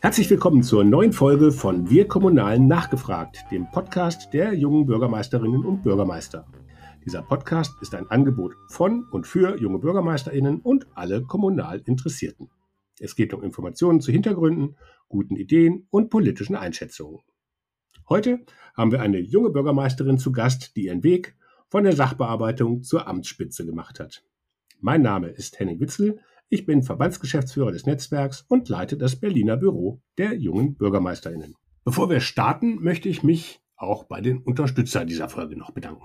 Herzlich willkommen zur neuen Folge von Wir Kommunalen nachgefragt, dem Podcast der jungen Bürgermeisterinnen und Bürgermeister. Dieser Podcast ist ein Angebot von und für junge Bürgermeisterinnen und alle kommunal Interessierten. Es geht um Informationen zu Hintergründen, guten Ideen und politischen Einschätzungen. Heute haben wir eine junge Bürgermeisterin zu Gast, die ihren Weg von der Sachbearbeitung zur Amtsspitze gemacht hat. Mein Name ist Henning Witzel. Ich bin Verbandsgeschäftsführer des Netzwerks und leite das Berliner Büro der jungen Bürgermeisterinnen. Bevor wir starten, möchte ich mich auch bei den Unterstützern dieser Folge noch bedanken.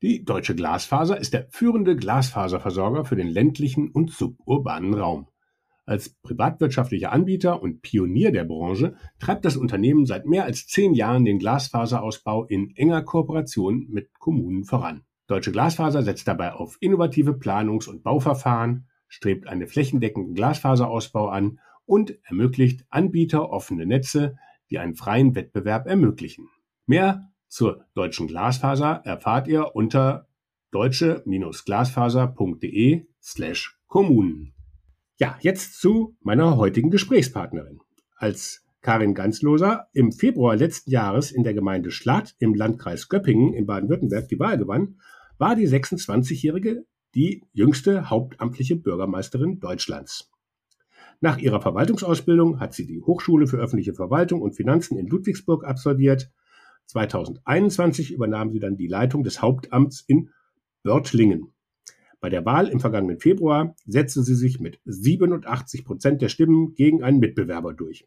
Die Deutsche Glasfaser ist der führende Glasfaserversorger für den ländlichen und suburbanen Raum. Als privatwirtschaftlicher Anbieter und Pionier der Branche treibt das Unternehmen seit mehr als zehn Jahren den Glasfaserausbau in enger Kooperation mit Kommunen voran. Deutsche Glasfaser setzt dabei auf innovative Planungs- und Bauverfahren, strebt einen flächendeckenden Glasfaserausbau an und ermöglicht Anbieter offene Netze, die einen freien Wettbewerb ermöglichen. Mehr zur deutschen Glasfaser erfahrt ihr unter deutsche-glasfaser.de slash Kommunen. Ja, jetzt zu meiner heutigen Gesprächspartnerin. Als Karin Ganzloser im Februar letzten Jahres in der Gemeinde Schlatt im Landkreis Göppingen in Baden-Württemberg die Wahl gewann, war die 26-Jährige die jüngste hauptamtliche Bürgermeisterin Deutschlands. Nach ihrer Verwaltungsausbildung hat sie die Hochschule für öffentliche Verwaltung und Finanzen in Ludwigsburg absolviert. 2021 übernahm sie dann die Leitung des Hauptamts in Börtlingen. Bei der Wahl im vergangenen Februar setzte sie sich mit 87 Prozent der Stimmen gegen einen Mitbewerber durch.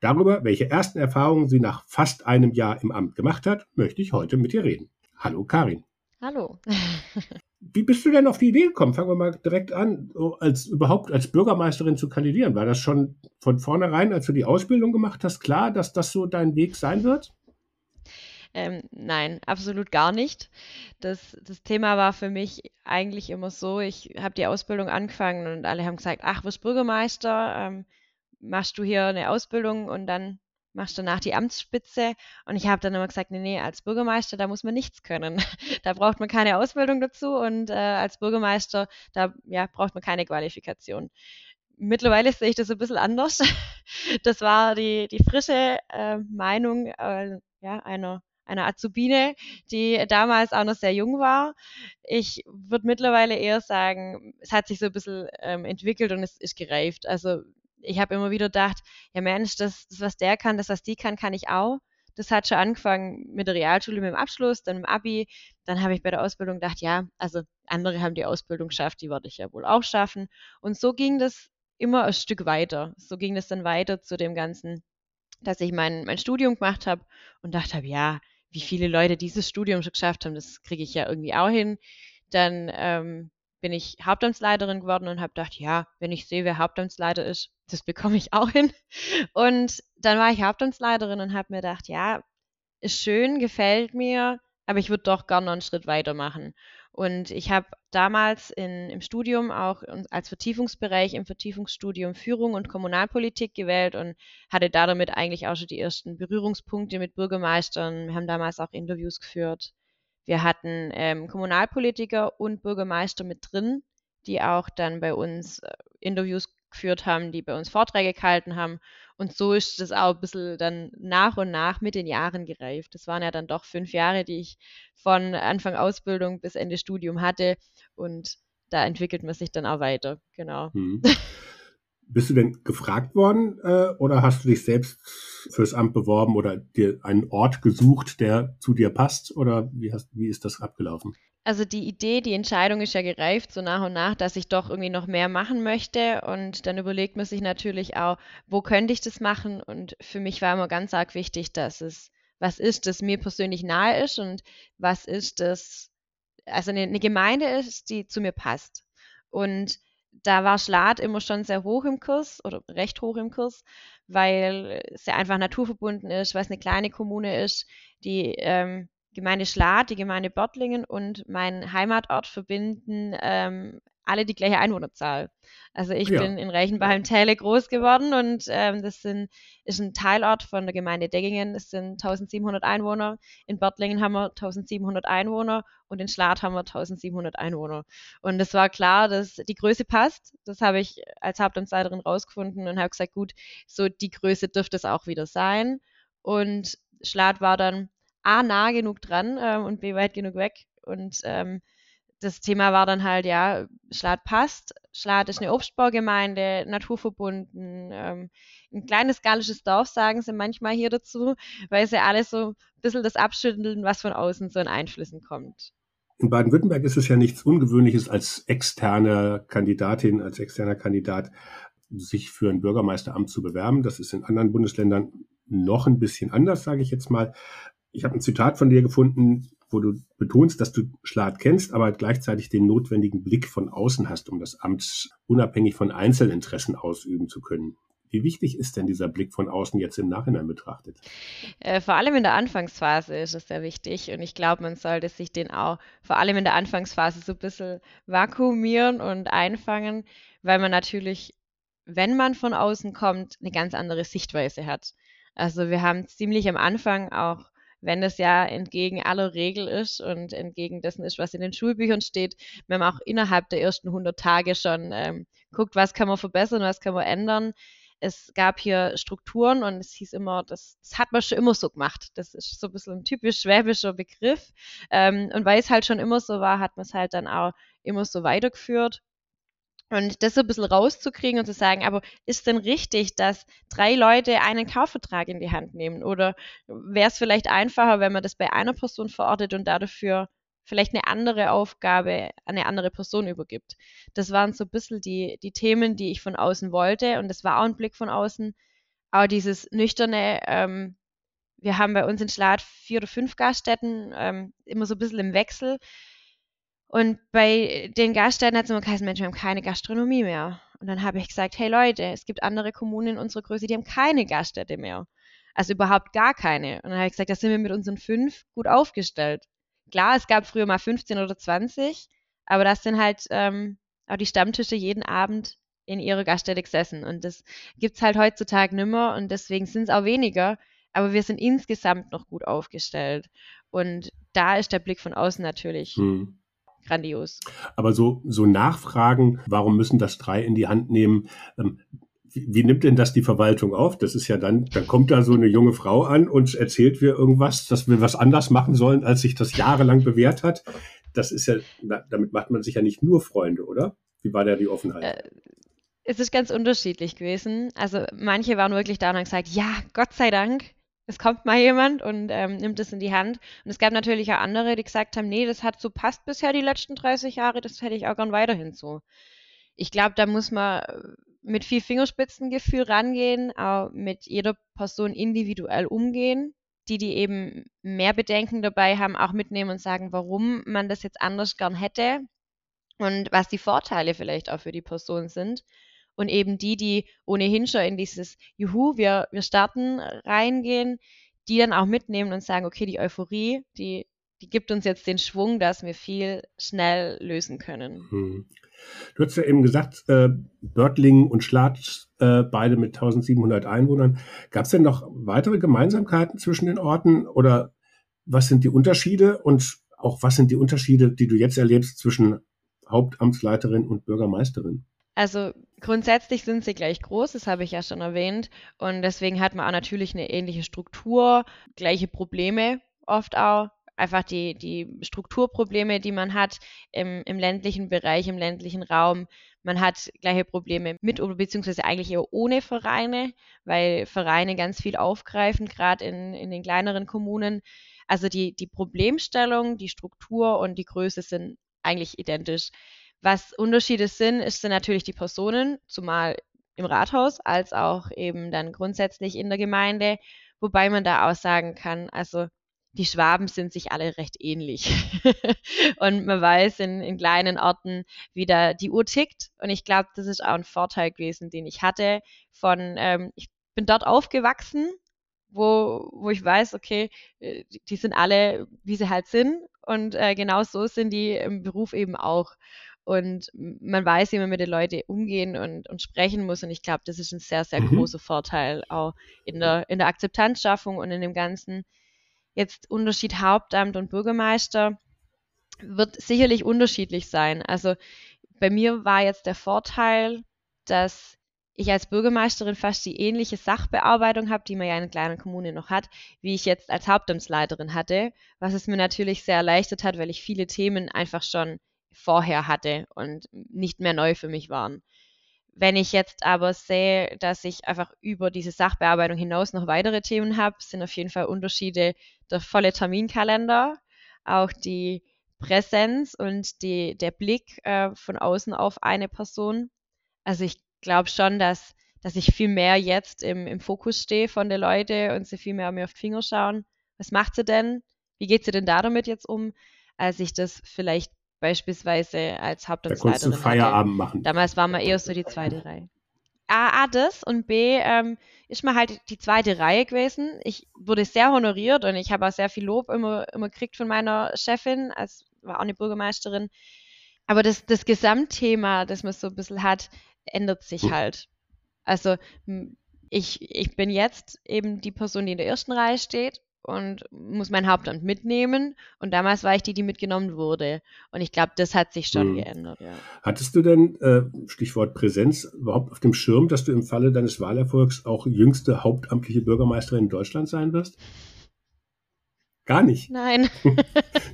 Darüber, welche ersten Erfahrungen sie nach fast einem Jahr im Amt gemacht hat, möchte ich heute mit ihr reden. Hallo Karin. Hallo. Wie bist du denn auf die Idee gekommen? Fangen wir mal direkt an, als überhaupt als Bürgermeisterin zu kandidieren. War das schon von vornherein, als du die Ausbildung gemacht hast, klar, dass das so dein Weg sein wird? Ähm, nein, absolut gar nicht. Das, das Thema war für mich eigentlich immer so, ich habe die Ausbildung angefangen und alle haben gesagt, ach, wirst Bürgermeister, ähm, machst du hier eine Ausbildung und dann machst danach die Amtsspitze. Und ich habe dann immer gesagt, nee, nee, als Bürgermeister, da muss man nichts können. Da braucht man keine Ausbildung dazu und äh, als Bürgermeister, da ja, braucht man keine Qualifikation. Mittlerweile sehe ich das ein bisschen anders. Das war die, die frische äh, Meinung äh, ja, einer einer Azubine, die damals auch noch sehr jung war. Ich würde mittlerweile eher sagen, es hat sich so ein bisschen ähm, entwickelt und es ist gereift. Also ich habe immer wieder gedacht, ja Mensch, das, das, was der kann, das, was die kann, kann ich auch. Das hat schon angefangen mit der Realschule, mit dem Abschluss, dann im Abi. Dann habe ich bei der Ausbildung gedacht, ja, also andere haben die Ausbildung geschafft, die werde ich ja wohl auch schaffen. Und so ging das immer ein Stück weiter. So ging das dann weiter zu dem Ganzen, dass ich mein, mein Studium gemacht habe und dachte ja, wie viele Leute dieses Studium schon geschafft haben, das kriege ich ja irgendwie auch hin. Dann ähm, bin ich Hauptamtsleiterin geworden und habe gedacht, ja, wenn ich sehe, wer Hauptamtsleiter ist, das bekomme ich auch hin. Und dann war ich Hauptamtsleiterin und habe mir gedacht, ja, ist schön, gefällt mir, aber ich würde doch gerne noch einen Schritt weitermachen. Und ich habe damals in, im Studium auch als Vertiefungsbereich im Vertiefungsstudium Führung und Kommunalpolitik gewählt und hatte damit eigentlich auch schon die ersten Berührungspunkte mit Bürgermeistern. Wir haben damals auch Interviews geführt wir hatten ähm, Kommunalpolitiker und Bürgermeister mit drin, die auch dann bei uns äh, Interviews geführt haben, die bei uns Vorträge gehalten haben. Und so ist das auch ein bisschen dann nach und nach mit den Jahren gereift. Das waren ja dann doch fünf Jahre, die ich von Anfang Ausbildung bis Ende Studium hatte. Und da entwickelt man sich dann auch weiter. Genau. Hm. Bist du denn gefragt worden äh, oder hast du dich selbst fürs Amt beworben oder dir einen Ort gesucht, der zu dir passt? Oder wie, hast, wie ist das abgelaufen? Also die Idee, die Entscheidung ist ja gereift, so nach und nach, dass ich doch irgendwie noch mehr machen möchte. Und dann überlegt man sich natürlich auch, wo könnte ich das machen? Und für mich war immer ganz arg wichtig, dass es was ist, das mir persönlich nahe ist und was ist das, also eine, eine Gemeinde ist, die zu mir passt. Und da war Schlad immer schon sehr hoch im Kurs oder recht hoch im Kurs, weil es ja einfach naturverbunden ist, weil es eine kleine Kommune ist. Die ähm, Gemeinde Schlad, die Gemeinde Börtlingen und mein Heimatort verbinden ähm, alle die gleiche Einwohnerzahl. Also ich Ja. bin in Reichenbach im Täle groß geworden und ähm, das sind, ist ein Teilort von der Gemeinde Deggingen. Das sind 1700 Einwohner. In Börtlingen haben wir 1700 Einwohner und in Schlatt haben wir 1700 Einwohner. Und es war klar, dass die Größe passt. Das habe ich als Hauptamtsleiterin rausgefunden und habe gesagt, gut, so die Größe dürfte es auch wieder sein. Und Schlatt war dann A, nah genug dran ähm, und B, weit genug weg. Und ähm, das Thema war dann halt, ja, Schlatt passt. Schlatt ist eine Obstbaugemeinde, naturverbunden. Ähm, ein kleines gallisches Dorf, sagen sie manchmal hier dazu, weil sie alle so ein bisschen das abschütteln, was von außen so an Einflüssen kommt. In Baden-Württemberg ist es ja nichts Ungewöhnliches als externe Kandidatin, als externer Kandidat, sich für ein Bürgermeisteramt zu bewerben. Das ist in anderen Bundesländern noch ein bisschen anders, sage ich jetzt mal. Ich habe ein Zitat von dir gefunden, wo du betonst, dass du Schlad kennst, aber gleichzeitig den notwendigen Blick von außen hast, um das Amt unabhängig von Einzelinteressen ausüben zu können. Wie wichtig ist denn dieser Blick von außen jetzt im Nachhinein betrachtet? Äh, vor allem in der Anfangsphase ist es sehr wichtig und ich glaube, man sollte sich den auch vor allem in der Anfangsphase so ein bisschen vakuumieren und einfangen, weil man natürlich, wenn man von außen kommt, eine ganz andere Sichtweise hat. Also wir haben ziemlich am Anfang auch wenn das ja entgegen aller Regel ist und entgegen dessen ist, was in den Schulbüchern steht, wenn man auch innerhalb der ersten 100 Tage schon ähm, guckt, was kann man verbessern, was kann man ändern. Es gab hier Strukturen und es hieß immer, das, das hat man schon immer so gemacht. Das ist so ein bisschen ein typisch schwäbischer Begriff. Ähm, und weil es halt schon immer so war, hat man es halt dann auch immer so weitergeführt. Und das so ein bisschen rauszukriegen und zu sagen, aber ist denn richtig, dass drei Leute einen Kaufvertrag in die Hand nehmen? Oder wäre es vielleicht einfacher, wenn man das bei einer Person verortet und dafür vielleicht eine andere Aufgabe an eine andere Person übergibt? Das waren so ein bisschen die, die Themen, die ich von außen wollte. Und das war auch ein Blick von außen. Aber dieses nüchterne, ähm, wir haben bei uns in Schlad vier oder fünf Gaststätten, ähm, immer so ein bisschen im Wechsel. Und bei den Gaststätten hat es immer geheißen, Mensch, wir haben keine Gastronomie mehr. Und dann habe ich gesagt, hey Leute, es gibt andere Kommunen in unserer Größe, die haben keine Gaststätte mehr. Also überhaupt gar keine. Und dann habe ich gesagt, da sind wir mit unseren fünf gut aufgestellt. Klar, es gab früher mal 15 oder 20, aber das sind halt ähm, auch die Stammtische jeden Abend in ihrer Gaststätte gesessen. Und das gibt es halt heutzutage nimmer und deswegen sind es auch weniger. Aber wir sind insgesamt noch gut aufgestellt. Und da ist der Blick von außen natürlich hm grandios. Aber so, so Nachfragen, warum müssen das drei in die Hand nehmen? Ähm, wie, nimmt denn das die Verwaltung auf? Das ist ja dann, dann kommt da so eine junge Frau an und erzählt wir irgendwas, dass wir was anders machen sollen, als sich das jahrelang bewährt hat. Das ist ja, damit macht man sich ja nicht nur Freunde, oder? Wie war da die Offenheit? Äh, es ist ganz unterschiedlich gewesen. Also manche waren wirklich da und haben gesagt, ja, Gott sei Dank, es kommt mal jemand und ähm, nimmt es in die Hand. Und es gab natürlich auch andere, die gesagt haben, nee, das hat so passt bisher die letzten 30 Jahre, das hätte ich auch gern weiterhin so. Ich glaube, da muss man äh, mit viel Fingerspitzengefühl rangehen, auch mit jeder Person individuell umgehen, die, die eben mehr Bedenken dabei haben, auch mitnehmen und sagen, warum man das jetzt anders gern hätte und was die Vorteile vielleicht auch für die Person sind und eben die, die ohnehin schon in dieses Juhu, wir, wir starten reingehen, die dann auch mitnehmen und sagen, okay, die Euphorie, die, die gibt uns jetzt den Schwung, dass wir viel schnell lösen können. Hm. Du hast ja eben gesagt, äh, Börtlingen und Schlatt, äh, beide mit 1700 Einwohnern. Gab es denn noch weitere Gemeinsamkeiten zwischen den Orten oder was sind die Unterschiede und auch was sind die Unterschiede, die du jetzt erlebst zwischen Hauptamtsleiterin und Bürgermeisterin? Also grundsätzlich sind sie gleich groß, das habe ich ja schon erwähnt. Und deswegen hat man auch natürlich eine ähnliche Struktur, gleiche Probleme oft auch. Einfach die, die Strukturprobleme, die man hat im, im ländlichen Bereich, im ländlichen Raum. Man hat gleiche Probleme mit oder beziehungsweise eigentlich eher ohne Vereine, weil Vereine ganz viel aufgreifen, gerade in, in den kleineren Kommunen. Also die, die Problemstellung, die Struktur und die Größe sind eigentlich identisch. Was Unterschiede sind, ist sind natürlich die Personen, zumal im Rathaus als auch eben dann grundsätzlich in der Gemeinde, wobei man da auch sagen kann, also die Schwaben sind sich alle recht ähnlich. und man weiß in, in kleinen Orten, wie da die Uhr tickt. Und ich glaube, das ist auch ein Vorteil gewesen, den ich hatte. Von, ähm, ich bin dort aufgewachsen, wo, wo ich weiß, okay, äh, die sind alle, wie sie halt sind. Und äh, genau so sind die im Beruf eben auch. Und man weiß, wie man mit den Leuten umgehen und, und sprechen muss. Und ich glaube, das ist ein sehr, sehr mhm. großer Vorteil auch in der, in der Akzeptanzschaffung und in dem Ganzen. Jetzt Unterschied Hauptamt und Bürgermeister wird sicherlich unterschiedlich sein. Also bei mir war jetzt der Vorteil, dass ich als Bürgermeisterin fast die ähnliche Sachbearbeitung habe, die man ja in einer kleinen Kommune noch hat, wie ich jetzt als Hauptamtsleiterin hatte, was es mir natürlich sehr erleichtert hat, weil ich viele Themen einfach schon vorher hatte und nicht mehr neu für mich waren. Wenn ich jetzt aber sehe, dass ich einfach über diese Sachbearbeitung hinaus noch weitere Themen habe, sind auf jeden Fall Unterschiede der volle Terminkalender, auch die Präsenz und die, der Blick äh, von außen auf eine Person. Also ich glaube schon, dass, dass ich viel mehr jetzt im, im Fokus stehe von den Leuten und sie viel mehr mir auf die Finger schauen. Was macht sie denn? Wie geht sie denn da damit jetzt um? Als ich das vielleicht beispielsweise als Hauptamtsleiterin Da konntest du Feierabend hatte. machen. Damals war man eher so die zweite Reihe. A, A das und B ähm, ist man halt die zweite Reihe gewesen. Ich wurde sehr honoriert und ich habe auch sehr viel Lob immer, immer gekriegt von meiner Chefin, als war auch eine Bürgermeisterin. Aber das, das Gesamtthema, das man so ein bisschen hat, ändert sich halt. Also ich, ich bin jetzt eben die Person, die in der ersten Reihe steht und muss mein Hauptamt mitnehmen. Und damals war ich die, die mitgenommen wurde. Und ich glaube, das hat sich schon mhm. geändert. Ja. Hattest du denn, äh, Stichwort Präsenz, überhaupt auf dem Schirm, dass du im Falle deines Wahlerfolgs auch jüngste hauptamtliche Bürgermeisterin in Deutschland sein wirst? Gar nicht. Nein.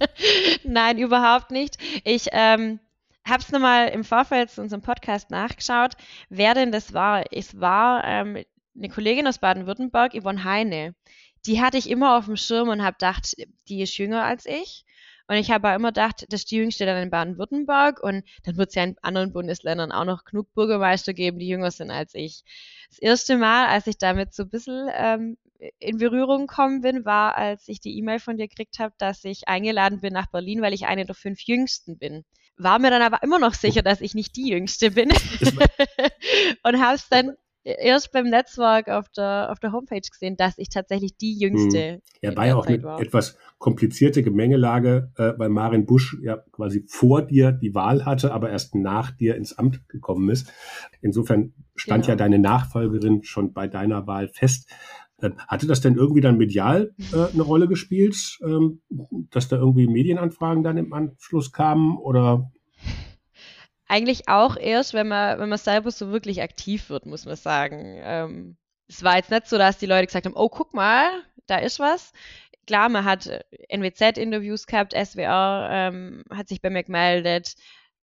Nein, überhaupt nicht. Ich ähm, habe es nochmal im Vorfeld zu unserem Podcast nachgeschaut, wer denn das war. Es war ähm, eine Kollegin aus Baden-Württemberg, Yvonne Heine die hatte ich immer auf dem Schirm und habe gedacht, die ist jünger als ich. Und ich habe immer gedacht, das ist die jüngste dann in Baden-Württemberg und dann wird es ja in anderen Bundesländern auch noch genug Bürgermeister geben, die jünger sind als ich. Das erste Mal, als ich damit so ein bisschen ähm, in Berührung gekommen bin, war, als ich die E-Mail von dir gekriegt habe, dass ich eingeladen bin nach Berlin, weil ich eine der fünf Jüngsten bin. War mir dann aber immer noch sicher, dass ich nicht die Jüngste bin. und habe es dann erst beim Netzwerk auf der, auf der Homepage gesehen, dass ich tatsächlich die jüngste. Hm. Ja, war ja auch eine war. etwas komplizierte Gemengelage, äh, weil Marin Busch ja quasi vor dir die Wahl hatte, aber erst nach dir ins Amt gekommen ist. Insofern stand genau. ja deine Nachfolgerin schon bei deiner Wahl fest. Äh, hatte das denn irgendwie dann medial äh, eine Rolle gespielt, ähm, dass da irgendwie Medienanfragen dann im Anschluss kamen oder eigentlich auch erst, wenn man, wenn man selber so wirklich aktiv wird, muss man sagen. Ähm, es war jetzt nicht so, dass die Leute gesagt haben, oh, guck mal, da ist was. Klar, man hat NWZ-Interviews gehabt, SWR ähm, hat sich bei mir gemeldet.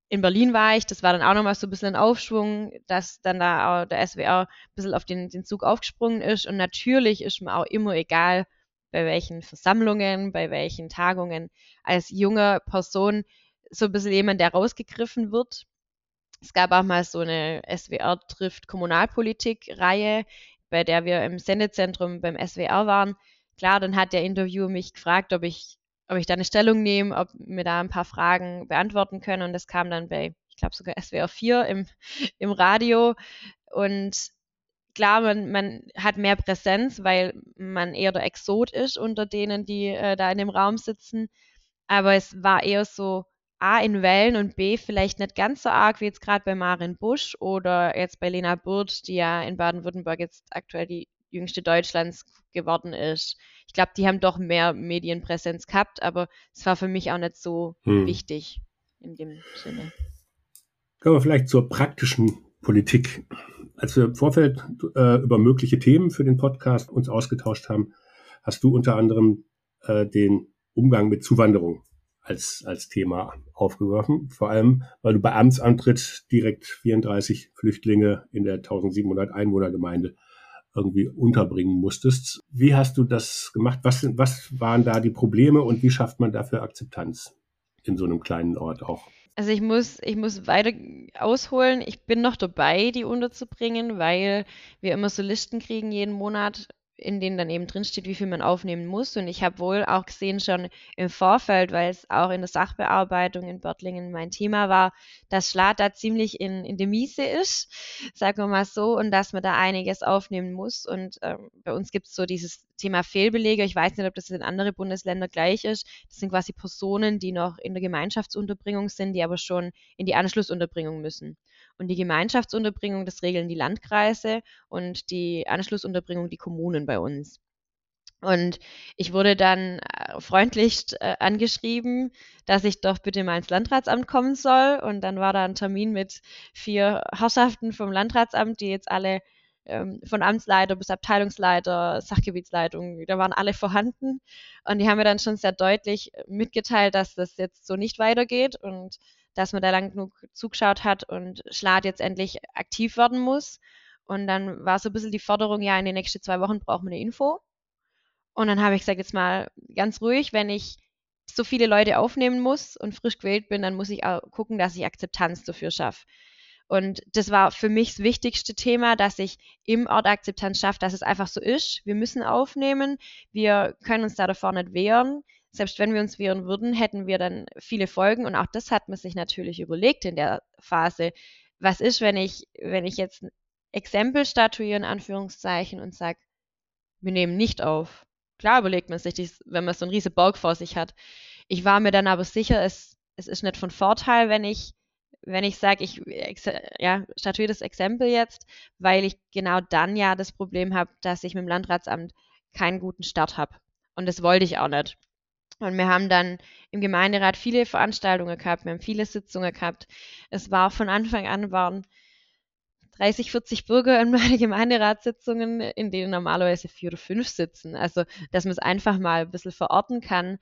In Berlin war ich, das war dann auch nochmal so ein bisschen ein Aufschwung, dass dann da auch der SWR ein bisschen auf den, den Zug aufgesprungen ist. Und natürlich ist mir auch immer egal, bei welchen Versammlungen, bei welchen Tagungen, als junge Person so ein bisschen jemand, der rausgegriffen wird. Es gab auch mal so eine SWR trifft Kommunalpolitik-Reihe, bei der wir im Sendezentrum beim SWR waren. Klar, dann hat der Interviewer mich gefragt, ob ich, ob ich da eine Stellung nehme, ob wir da ein paar Fragen beantworten können. Und das kam dann bei, ich glaube sogar SWR 4 im, im Radio. Und klar, man, man hat mehr Präsenz, weil man eher der Exot ist unter denen, die äh, da in dem Raum sitzen. Aber es war eher so, A in Wellen und B vielleicht nicht ganz so arg wie jetzt gerade bei Marin Busch oder jetzt bei Lena Burt, die ja in Baden-Württemberg jetzt aktuell die jüngste Deutschlands geworden ist. Ich glaube, die haben doch mehr Medienpräsenz gehabt, aber es war für mich auch nicht so hm. wichtig in dem Sinne. Kommen wir vielleicht zur praktischen Politik. Als wir im Vorfeld äh, über mögliche Themen für den Podcast uns ausgetauscht haben, hast du unter anderem äh, den Umgang mit Zuwanderung als, als Thema aufgeworfen. Vor allem, weil du bei Amtsantritt direkt 34 Flüchtlinge in der 1700 Einwohnergemeinde irgendwie unterbringen musstest. Wie hast du das gemacht? Was, was waren da die Probleme und wie schafft man dafür Akzeptanz in so einem kleinen Ort auch? Also ich muss, ich muss weiter ausholen. Ich bin noch dabei, die unterzubringen, weil wir immer so Listen kriegen jeden Monat in denen dann eben drinsteht, wie viel man aufnehmen muss. Und ich habe wohl auch gesehen schon im Vorfeld, weil es auch in der Sachbearbeitung in Börtlingen mein Thema war, dass Schlat da ziemlich in, in der Miese ist, sagen wir mal so, und dass man da einiges aufnehmen muss. Und ähm, bei uns gibt es so dieses Thema Fehlbelege. Ich weiß nicht, ob das in anderen Bundesländern gleich ist. Das sind quasi Personen, die noch in der Gemeinschaftsunterbringung sind, die aber schon in die Anschlussunterbringung müssen. Und die Gemeinschaftsunterbringung, das regeln die Landkreise und die Anschlussunterbringung die Kommunen bei uns. Und ich wurde dann äh, freundlichst äh, angeschrieben, dass ich doch bitte mal ins Landratsamt kommen soll. Und dann war da ein Termin mit vier Herrschaften vom Landratsamt, die jetzt alle ähm, von Amtsleiter bis Abteilungsleiter, Sachgebietsleitung, da waren alle vorhanden. Und die haben mir dann schon sehr deutlich mitgeteilt, dass das jetzt so nicht weitergeht und dass man da lang genug zugeschaut hat und Schlat jetzt endlich aktiv werden muss. Und dann war so ein bisschen die Forderung, ja, in den nächsten zwei Wochen brauchen wir eine Info. Und dann habe ich gesagt, jetzt mal ganz ruhig, wenn ich so viele Leute aufnehmen muss und frisch gewählt bin, dann muss ich auch gucken, dass ich Akzeptanz dafür schaffe. Und das war für mich das wichtigste Thema, dass ich im Ort Akzeptanz schaffe, dass es einfach so ist. Wir müssen aufnehmen. Wir können uns da davor nicht wehren selbst wenn wir uns wehren würden, hätten wir dann viele Folgen. Und auch das hat man sich natürlich überlegt in der Phase. Was ist, wenn ich, wenn ich jetzt ein Exempel statuiere, in Anführungszeichen, und sage, wir nehmen nicht auf. Klar überlegt man sich das, wenn man so einen riesen Berg vor sich hat. Ich war mir dann aber sicher, es, es ist nicht von Vorteil, wenn ich, wenn ich sage, ich ja, statuiere das Exempel jetzt, weil ich genau dann ja das Problem habe, dass ich mit dem Landratsamt keinen guten Start habe. Und das wollte ich auch nicht. Und wir haben dann im Gemeinderat viele Veranstaltungen gehabt, wir haben viele Sitzungen gehabt. Es war von Anfang an waren 30, 40 Bürger in meine Gemeinderatssitzungen, in denen normalerweise vier oder fünf sitzen. Also, dass man es einfach mal ein bisschen verorten kann.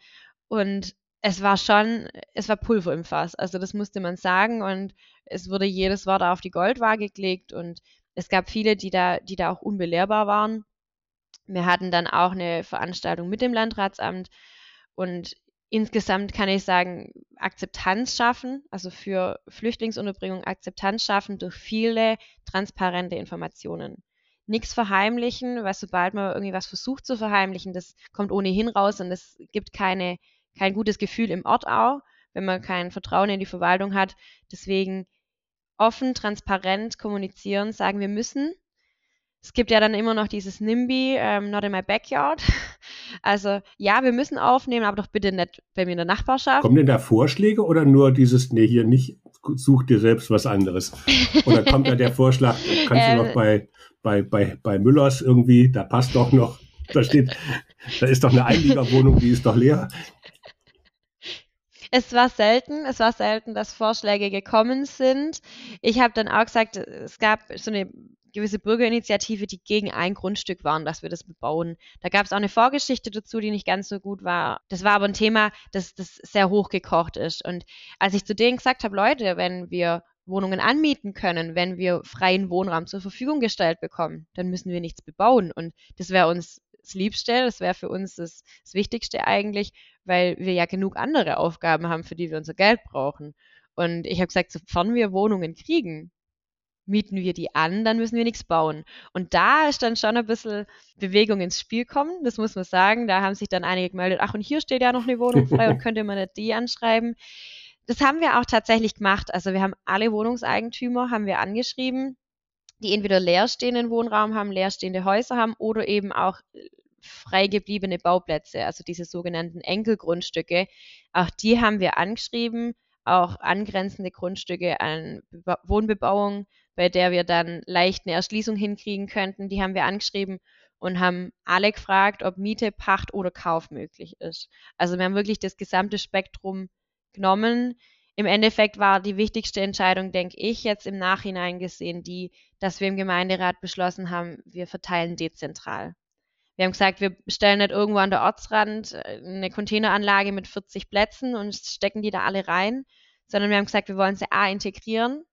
Und es war schon, es war Pulver im Fass. Also, das musste man sagen. Und es wurde jedes Wort auf die Goldwaage gelegt. Und es gab viele, die da, die da auch unbelehrbar waren. Wir hatten dann auch eine Veranstaltung mit dem Landratsamt und insgesamt kann ich sagen, Akzeptanz schaffen, also für Flüchtlingsunterbringung Akzeptanz schaffen durch viele transparente Informationen. Nichts verheimlichen, weil sobald man irgendwie was versucht zu verheimlichen, das kommt ohnehin raus und es gibt keine, kein gutes Gefühl im Ort auch, wenn man kein Vertrauen in die Verwaltung hat. Deswegen offen, transparent kommunizieren, sagen wir müssen. Es gibt ja dann immer noch dieses NIMBY, ähm, not in my backyard. Also ja, wir müssen aufnehmen, aber doch bitte nicht bei mir in der Nachbarschaft. Kommen denn da Vorschläge oder nur dieses, nee, hier nicht, such dir selbst was anderes? Oder kommt da der Vorschlag, kannst ähm, du noch bei, bei, bei, bei Müllers irgendwie, da passt doch noch, da steht, da ist doch eine Einliegerwohnung, die ist doch leer. Es war selten, es war selten, dass Vorschläge gekommen sind. Ich habe dann auch gesagt, es gab so eine gewisse Bürgerinitiative, die gegen ein Grundstück waren, dass wir das bebauen. Da gab es auch eine Vorgeschichte dazu, die nicht ganz so gut war. Das war aber ein Thema, das, das sehr hochgekocht ist. Und als ich zu denen gesagt habe, Leute, wenn wir Wohnungen anmieten können, wenn wir freien Wohnraum zur Verfügung gestellt bekommen, dann müssen wir nichts bebauen. Und das wäre uns das Liebste, das wäre für uns das, das Wichtigste eigentlich, weil wir ja genug andere Aufgaben haben, für die wir unser Geld brauchen. Und ich habe gesagt, sofern wir Wohnungen kriegen, mieten wir die an, dann müssen wir nichts bauen. Und da ist dann schon ein bisschen Bewegung ins Spiel kommen, das muss man sagen. Da haben sich dann einige gemeldet, ach, und hier steht ja noch eine Wohnung frei und könnte man nicht die anschreiben. Das haben wir auch tatsächlich gemacht. Also wir haben alle Wohnungseigentümer, haben wir angeschrieben, die entweder leerstehenden Wohnraum haben, leerstehende Häuser haben oder eben auch frei gebliebene Bauplätze, also diese sogenannten Enkelgrundstücke. Auch die haben wir angeschrieben, auch angrenzende Grundstücke an Wohnbebauung bei der wir dann leicht eine Erschließung hinkriegen könnten. Die haben wir angeschrieben und haben alle gefragt, ob Miete, Pacht oder Kauf möglich ist. Also wir haben wirklich das gesamte Spektrum genommen. Im Endeffekt war die wichtigste Entscheidung, denke ich, jetzt im Nachhinein gesehen, die, dass wir im Gemeinderat beschlossen haben, wir verteilen dezentral. Wir haben gesagt, wir stellen nicht irgendwo an der Ortsrand äh, eine Containeranlage mit 40 Plätzen und stecken die da alle rein, sondern wir haben gesagt, wir wollen sie A integrieren,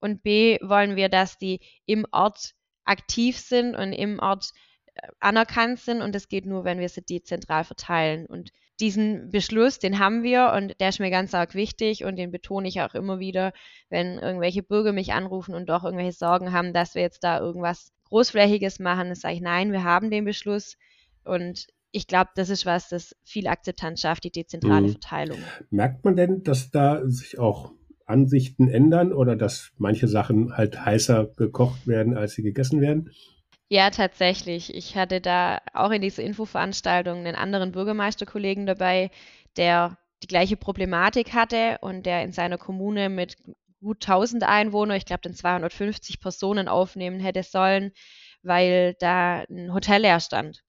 und B wollen wir, dass die im Ort aktiv sind und im Ort äh, anerkannt sind und das geht nur, wenn wir sie dezentral verteilen. Und diesen Beschluss, den haben wir und der ist mir ganz arg wichtig und den betone ich auch immer wieder, wenn irgendwelche Bürger mich anrufen und doch irgendwelche Sorgen haben, dass wir jetzt da irgendwas Großflächiges machen, dann sage ich, nein, wir haben den Beschluss und ich glaube, das ist was, das viel Akzeptanz schafft, die dezentrale mhm. Verteilung. Merkt man denn, dass da sich auch Ansichten ändern oder dass manche Sachen halt heißer gekocht werden, als sie gegessen werden? Ja, tatsächlich. Ich hatte da auch in dieser Infoveranstaltung einen anderen Bürgermeisterkollegen dabei, der die gleiche Problematik hatte und der in seiner Kommune mit gut 1000 Einwohnern, ich glaube, dann 250 Personen aufnehmen hätte sollen, weil da ein Hotel leer stand.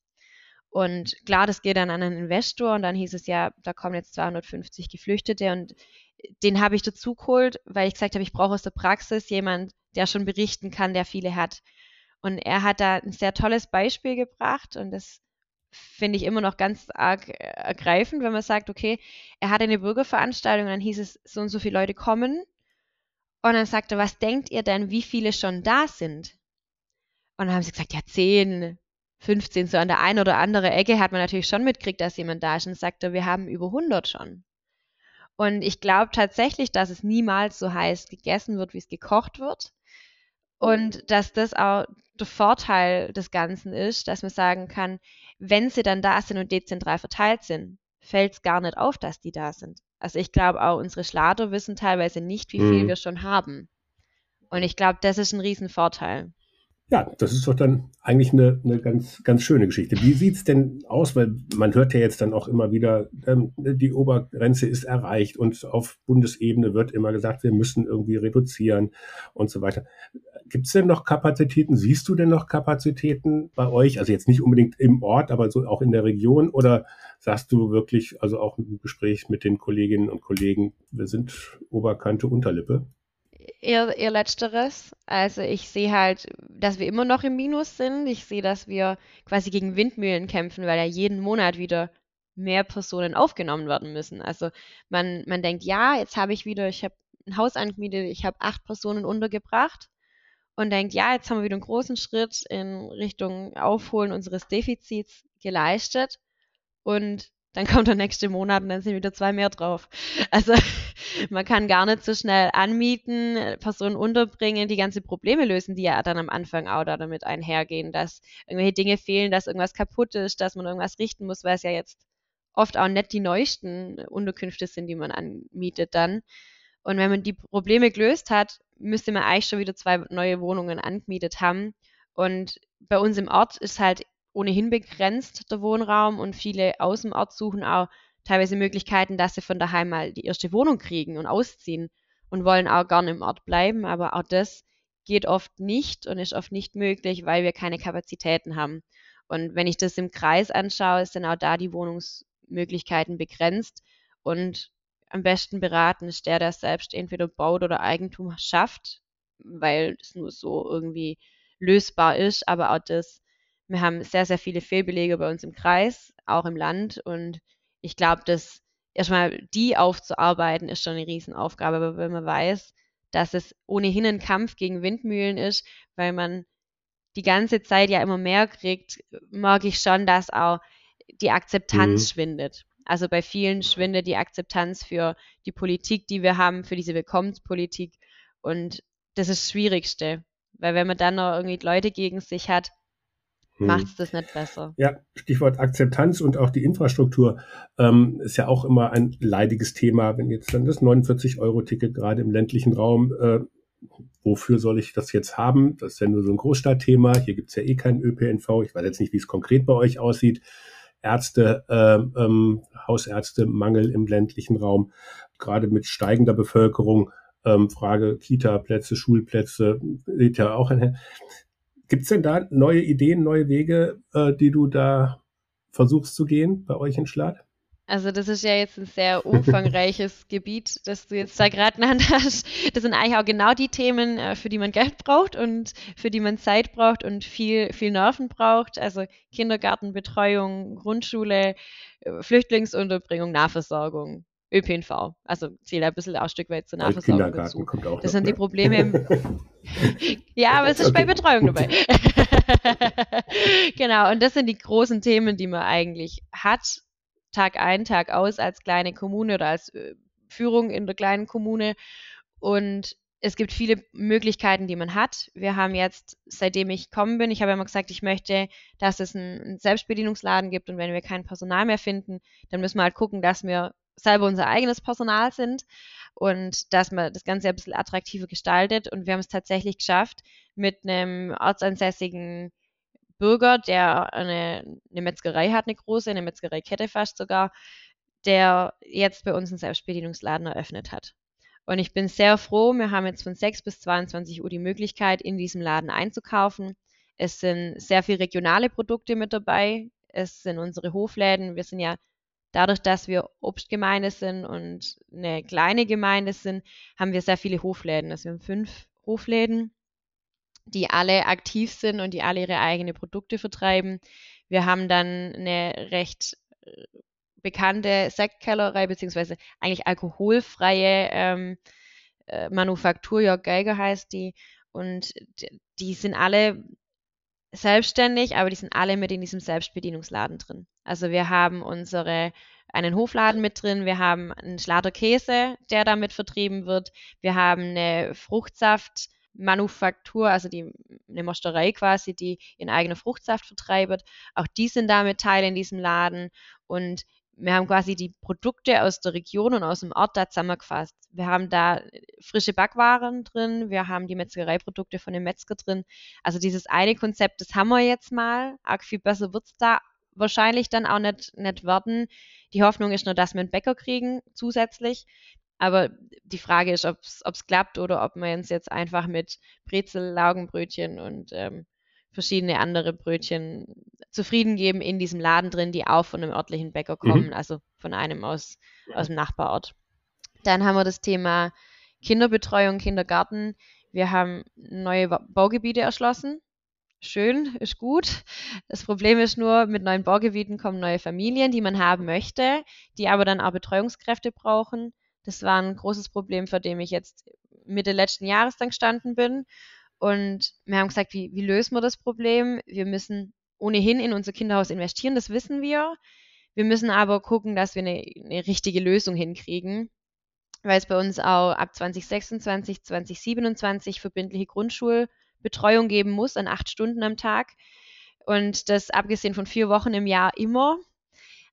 Und klar, das geht dann an einen Investor und dann hieß es ja, da kommen jetzt 250 Geflüchtete und den habe ich dazu geholt, weil ich gesagt habe, ich brauche aus der Praxis jemand, der schon berichten kann, der viele hat. Und er hat da ein sehr tolles Beispiel gebracht und das finde ich immer noch ganz arg ergreifend, wenn man sagt, okay, er hatte eine Bürgerveranstaltung dann hieß es, so und so viele Leute kommen. Und dann sagte er, was denkt ihr denn, wie viele schon da sind? Und dann haben sie gesagt, ja, 10, 15, so an der einen oder anderen Ecke hat man natürlich schon mitgekriegt, dass jemand da ist und sagte, wir haben über 100 schon. Und ich glaube tatsächlich, dass es niemals so heiß gegessen wird, wie es gekocht wird. Und dass das auch der Vorteil des Ganzen ist, dass man sagen kann, wenn sie dann da sind und dezentral verteilt sind, fällt es gar nicht auf, dass die da sind. Also ich glaube auch, unsere Schlater wissen teilweise nicht, wie viel mhm. wir schon haben. Und ich glaube, das ist ein Riesenvorteil. Ja, das ist doch dann eigentlich eine, eine ganz, ganz schöne Geschichte. Wie sieht's denn aus? Weil man hört ja jetzt dann auch immer wieder, ähm, die Obergrenze ist erreicht und auf Bundesebene wird immer gesagt, wir müssen irgendwie reduzieren und so weiter. Gibt's denn noch Kapazitäten? Siehst du denn noch Kapazitäten bei euch? Also jetzt nicht unbedingt im Ort, aber so auch in der Region? Oder sagst du wirklich, also auch im Gespräch mit den Kolleginnen und Kollegen, wir sind Oberkante, Unterlippe? Eher, eher letzteres. Also ich sehe halt, dass wir immer noch im Minus sind. Ich sehe, dass wir quasi gegen Windmühlen kämpfen, weil ja jeden Monat wieder mehr Personen aufgenommen werden müssen. Also man, man denkt, ja, jetzt habe ich wieder, ich habe ein Haus angemietet, ich habe acht Personen untergebracht und denkt, ja, jetzt haben wir wieder einen großen Schritt in Richtung Aufholen unseres Defizits geleistet und dann kommt der nächste Monat und dann sind wieder zwei mehr drauf. Also man kann gar nicht so schnell anmieten, Personen unterbringen, die ganze Probleme lösen, die ja dann am Anfang auch da damit einhergehen, dass irgendwelche Dinge fehlen, dass irgendwas kaputt ist, dass man irgendwas richten muss, weil es ja jetzt oft auch nicht die neuesten Unterkünfte sind, die man anmietet dann. Und wenn man die Probleme gelöst hat, müsste man eigentlich schon wieder zwei neue Wohnungen angemietet haben. Und bei uns im Ort ist halt ohnehin begrenzt, der Wohnraum, und viele aus dem Ort suchen auch teilweise Möglichkeiten, dass sie von daheim mal die erste Wohnung kriegen und ausziehen und wollen auch gerne im Ort bleiben, aber auch das geht oft nicht und ist oft nicht möglich, weil wir keine Kapazitäten haben. Und wenn ich das im Kreis anschaue, sind auch da die Wohnungsmöglichkeiten begrenzt. Und am besten beraten ist der, der selbst entweder baut oder Eigentum schafft, weil es nur so irgendwie lösbar ist, aber auch das wir haben sehr, sehr viele Fehlbelege bei uns im Kreis, auch im Land. Und ich glaube, dass erstmal die aufzuarbeiten, ist schon eine Riesenaufgabe. Aber wenn man weiß, dass es ohnehin ein Kampf gegen Windmühlen ist, weil man die ganze Zeit ja immer mehr kriegt, mag ich schon, dass auch die Akzeptanz mhm. schwindet. Also bei vielen schwindet die Akzeptanz für die Politik, die wir haben, für diese Willkommenspolitik. Und das ist das Schwierigste. Weil wenn man dann noch irgendwie Leute gegen sich hat, hm. macht es das nicht besser. Ja, Stichwort Akzeptanz und auch die Infrastruktur ähm, ist ja auch immer ein leidiges Thema. Wenn jetzt dann das 49-Euro-Ticket gerade im ländlichen Raum, äh, wofür soll ich das jetzt haben? Das ist ja nur so ein Großstadtthema. Hier gibt's ja eh keinen ÖPNV. Ich weiß jetzt nicht, wie es konkret bei euch aussieht. Ärzte, äh, ähm, Hausärztemangel im ländlichen Raum, gerade mit steigender Bevölkerung. Ähm, Frage Kita-Plätze, Schulplätze, geht ja auch ein. Gibt es denn da neue Ideen, neue Wege, äh, die du da versuchst zu gehen bei euch in Schlad? Also das ist ja jetzt ein sehr umfangreiches Gebiet, das du jetzt da gerade genannt hast. Das sind eigentlich auch genau die Themen, äh, für die man Geld braucht und für die man Zeit braucht und viel, viel Nerven braucht. Also Kindergartenbetreuung, Grundschule, äh, Flüchtlingsunterbringung, Nahversorgung. ÖPNV. Also zählt ein bisschen auch ein Stück weit zur Nahversorgung dazu. das noch, sind ne? die Probleme. Im ja, aber es ist okay. bei Betreuung dabei. genau, und das sind die großen Themen, die man eigentlich hat, Tag ein, Tag aus als kleine Kommune oder als äh, Führung in der kleinen Kommune. Und es gibt viele Möglichkeiten, die man hat. Wir haben jetzt, seitdem ich gekommen bin, ich habe immer gesagt, ich möchte, dass es einen Selbstbedienungsladen gibt und wenn wir kein Personal mehr finden, dann müssen wir halt gucken, dass wir selber unser eigenes Personal sind und dass man das Ganze ein bisschen attraktiver gestaltet. Und wir haben es tatsächlich geschafft, mit einem ortsansässigen Bürger, der eine, eine Metzgerei hat, eine große, eine Metzgereikette fast sogar, der jetzt bei uns einen Selbstbedienungsladen eröffnet hat. Und ich bin sehr froh, wir haben jetzt von 6 bis 22 Uhr die Möglichkeit, in diesem Laden einzukaufen. Es sind sehr viele regionale Produkte mit dabei. Es sind unsere Hofläden. Wir sind ja dadurch, dass wir Obstgemeinde sind und eine kleine Gemeinde sind, haben wir sehr viele Hofläden. Also wir haben fünf Hofläden, die alle aktiv sind und die alle ihre eigenen Produkte vertreiben. Wir haben dann eine recht bekannte Sektkellerei, beziehungsweise eigentlich alkoholfreie ähm, äh, Manufaktur, Jörg Geiger heißt die. Und die sind alle selbstständig, aber die sind alle mit in diesem Selbstbedienungsladen drin. Also wir haben unsere einen Hofladen mit drin, wir haben einen Schlader Käse, der damit vertrieben wird, wir haben eine Fruchtsaftmanufaktur, also die, eine Mosterei quasi, die ihren eigenen Fruchtsaft vertreibt. Auch die sind damit Teil in diesem Laden und wir haben quasi die Produkte aus der Region und aus dem Ort da zusammengefasst. Wir haben da frische Backwaren drin, wir haben die Metzgereiprodukte von dem Metzger drin. Also dieses eine Konzept, das haben wir jetzt mal. Arg viel besser wird es da wahrscheinlich dann auch nicht, nicht werden. Die Hoffnung ist nur, dass wir einen Bäcker kriegen zusätzlich. Aber die Frage ist, ob es klappt oder ob wir uns jetzt einfach mit Brezel, Laugenbrötchen und ähm, verschiedene andere Brötchen zufrieden geben in diesem Laden drin, die auch von einem örtlichen Bäcker mhm. kommen, mhm. also von einem aus, aus dem Nachbarort. Dann haben wir das Thema Kinderbetreuung, Kindergarten. Wir haben neue Baugebiete erschlossen. Schön, ist gut. Das Problem ist nur, mit neuen Baugebieten kommen neue Familien, die man haben möchte, die aber dann auch Betreuungskräfte brauchen. Das war ein großes Problem, vor dem ich jetzt Mitte letzten Jahres dann gestanden bin. Und wir haben gesagt, wie, wie lösen wir das Problem? Wir müssen ohnehin in unser Kinderhaus investieren, das wissen wir. Wir müssen aber gucken, dass wir eine, eine richtige Lösung hinkriegen, weil es bei uns auch ab 2026, 2027 verbindliche Grundschulbetreuung geben muss an acht Stunden am Tag. Und das abgesehen von vier Wochen im Jahr immer.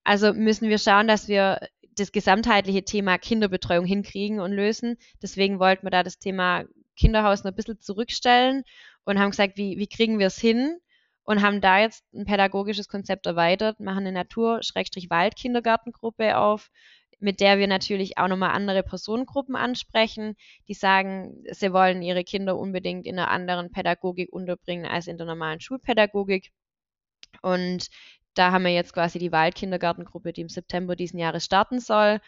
Also müssen wir schauen, dass wir das gesamtheitliche Thema Kinderbetreuung hinkriegen und lösen. Deswegen wollten wir da das Thema Kinderhaus noch ein bisschen zurückstellen und haben gesagt, wie, wie kriegen wir es hin? Und haben da jetzt ein pädagogisches Konzept erweitert, machen eine Natur-Wald-Kindergartengruppe auf, mit der wir natürlich auch nochmal andere Personengruppen ansprechen, die sagen, sie wollen ihre Kinder unbedingt in einer anderen Pädagogik unterbringen als in der normalen Schulpädagogik. Und da haben wir jetzt quasi die Waldkindergartengruppe, die im September diesen Jahres starten soll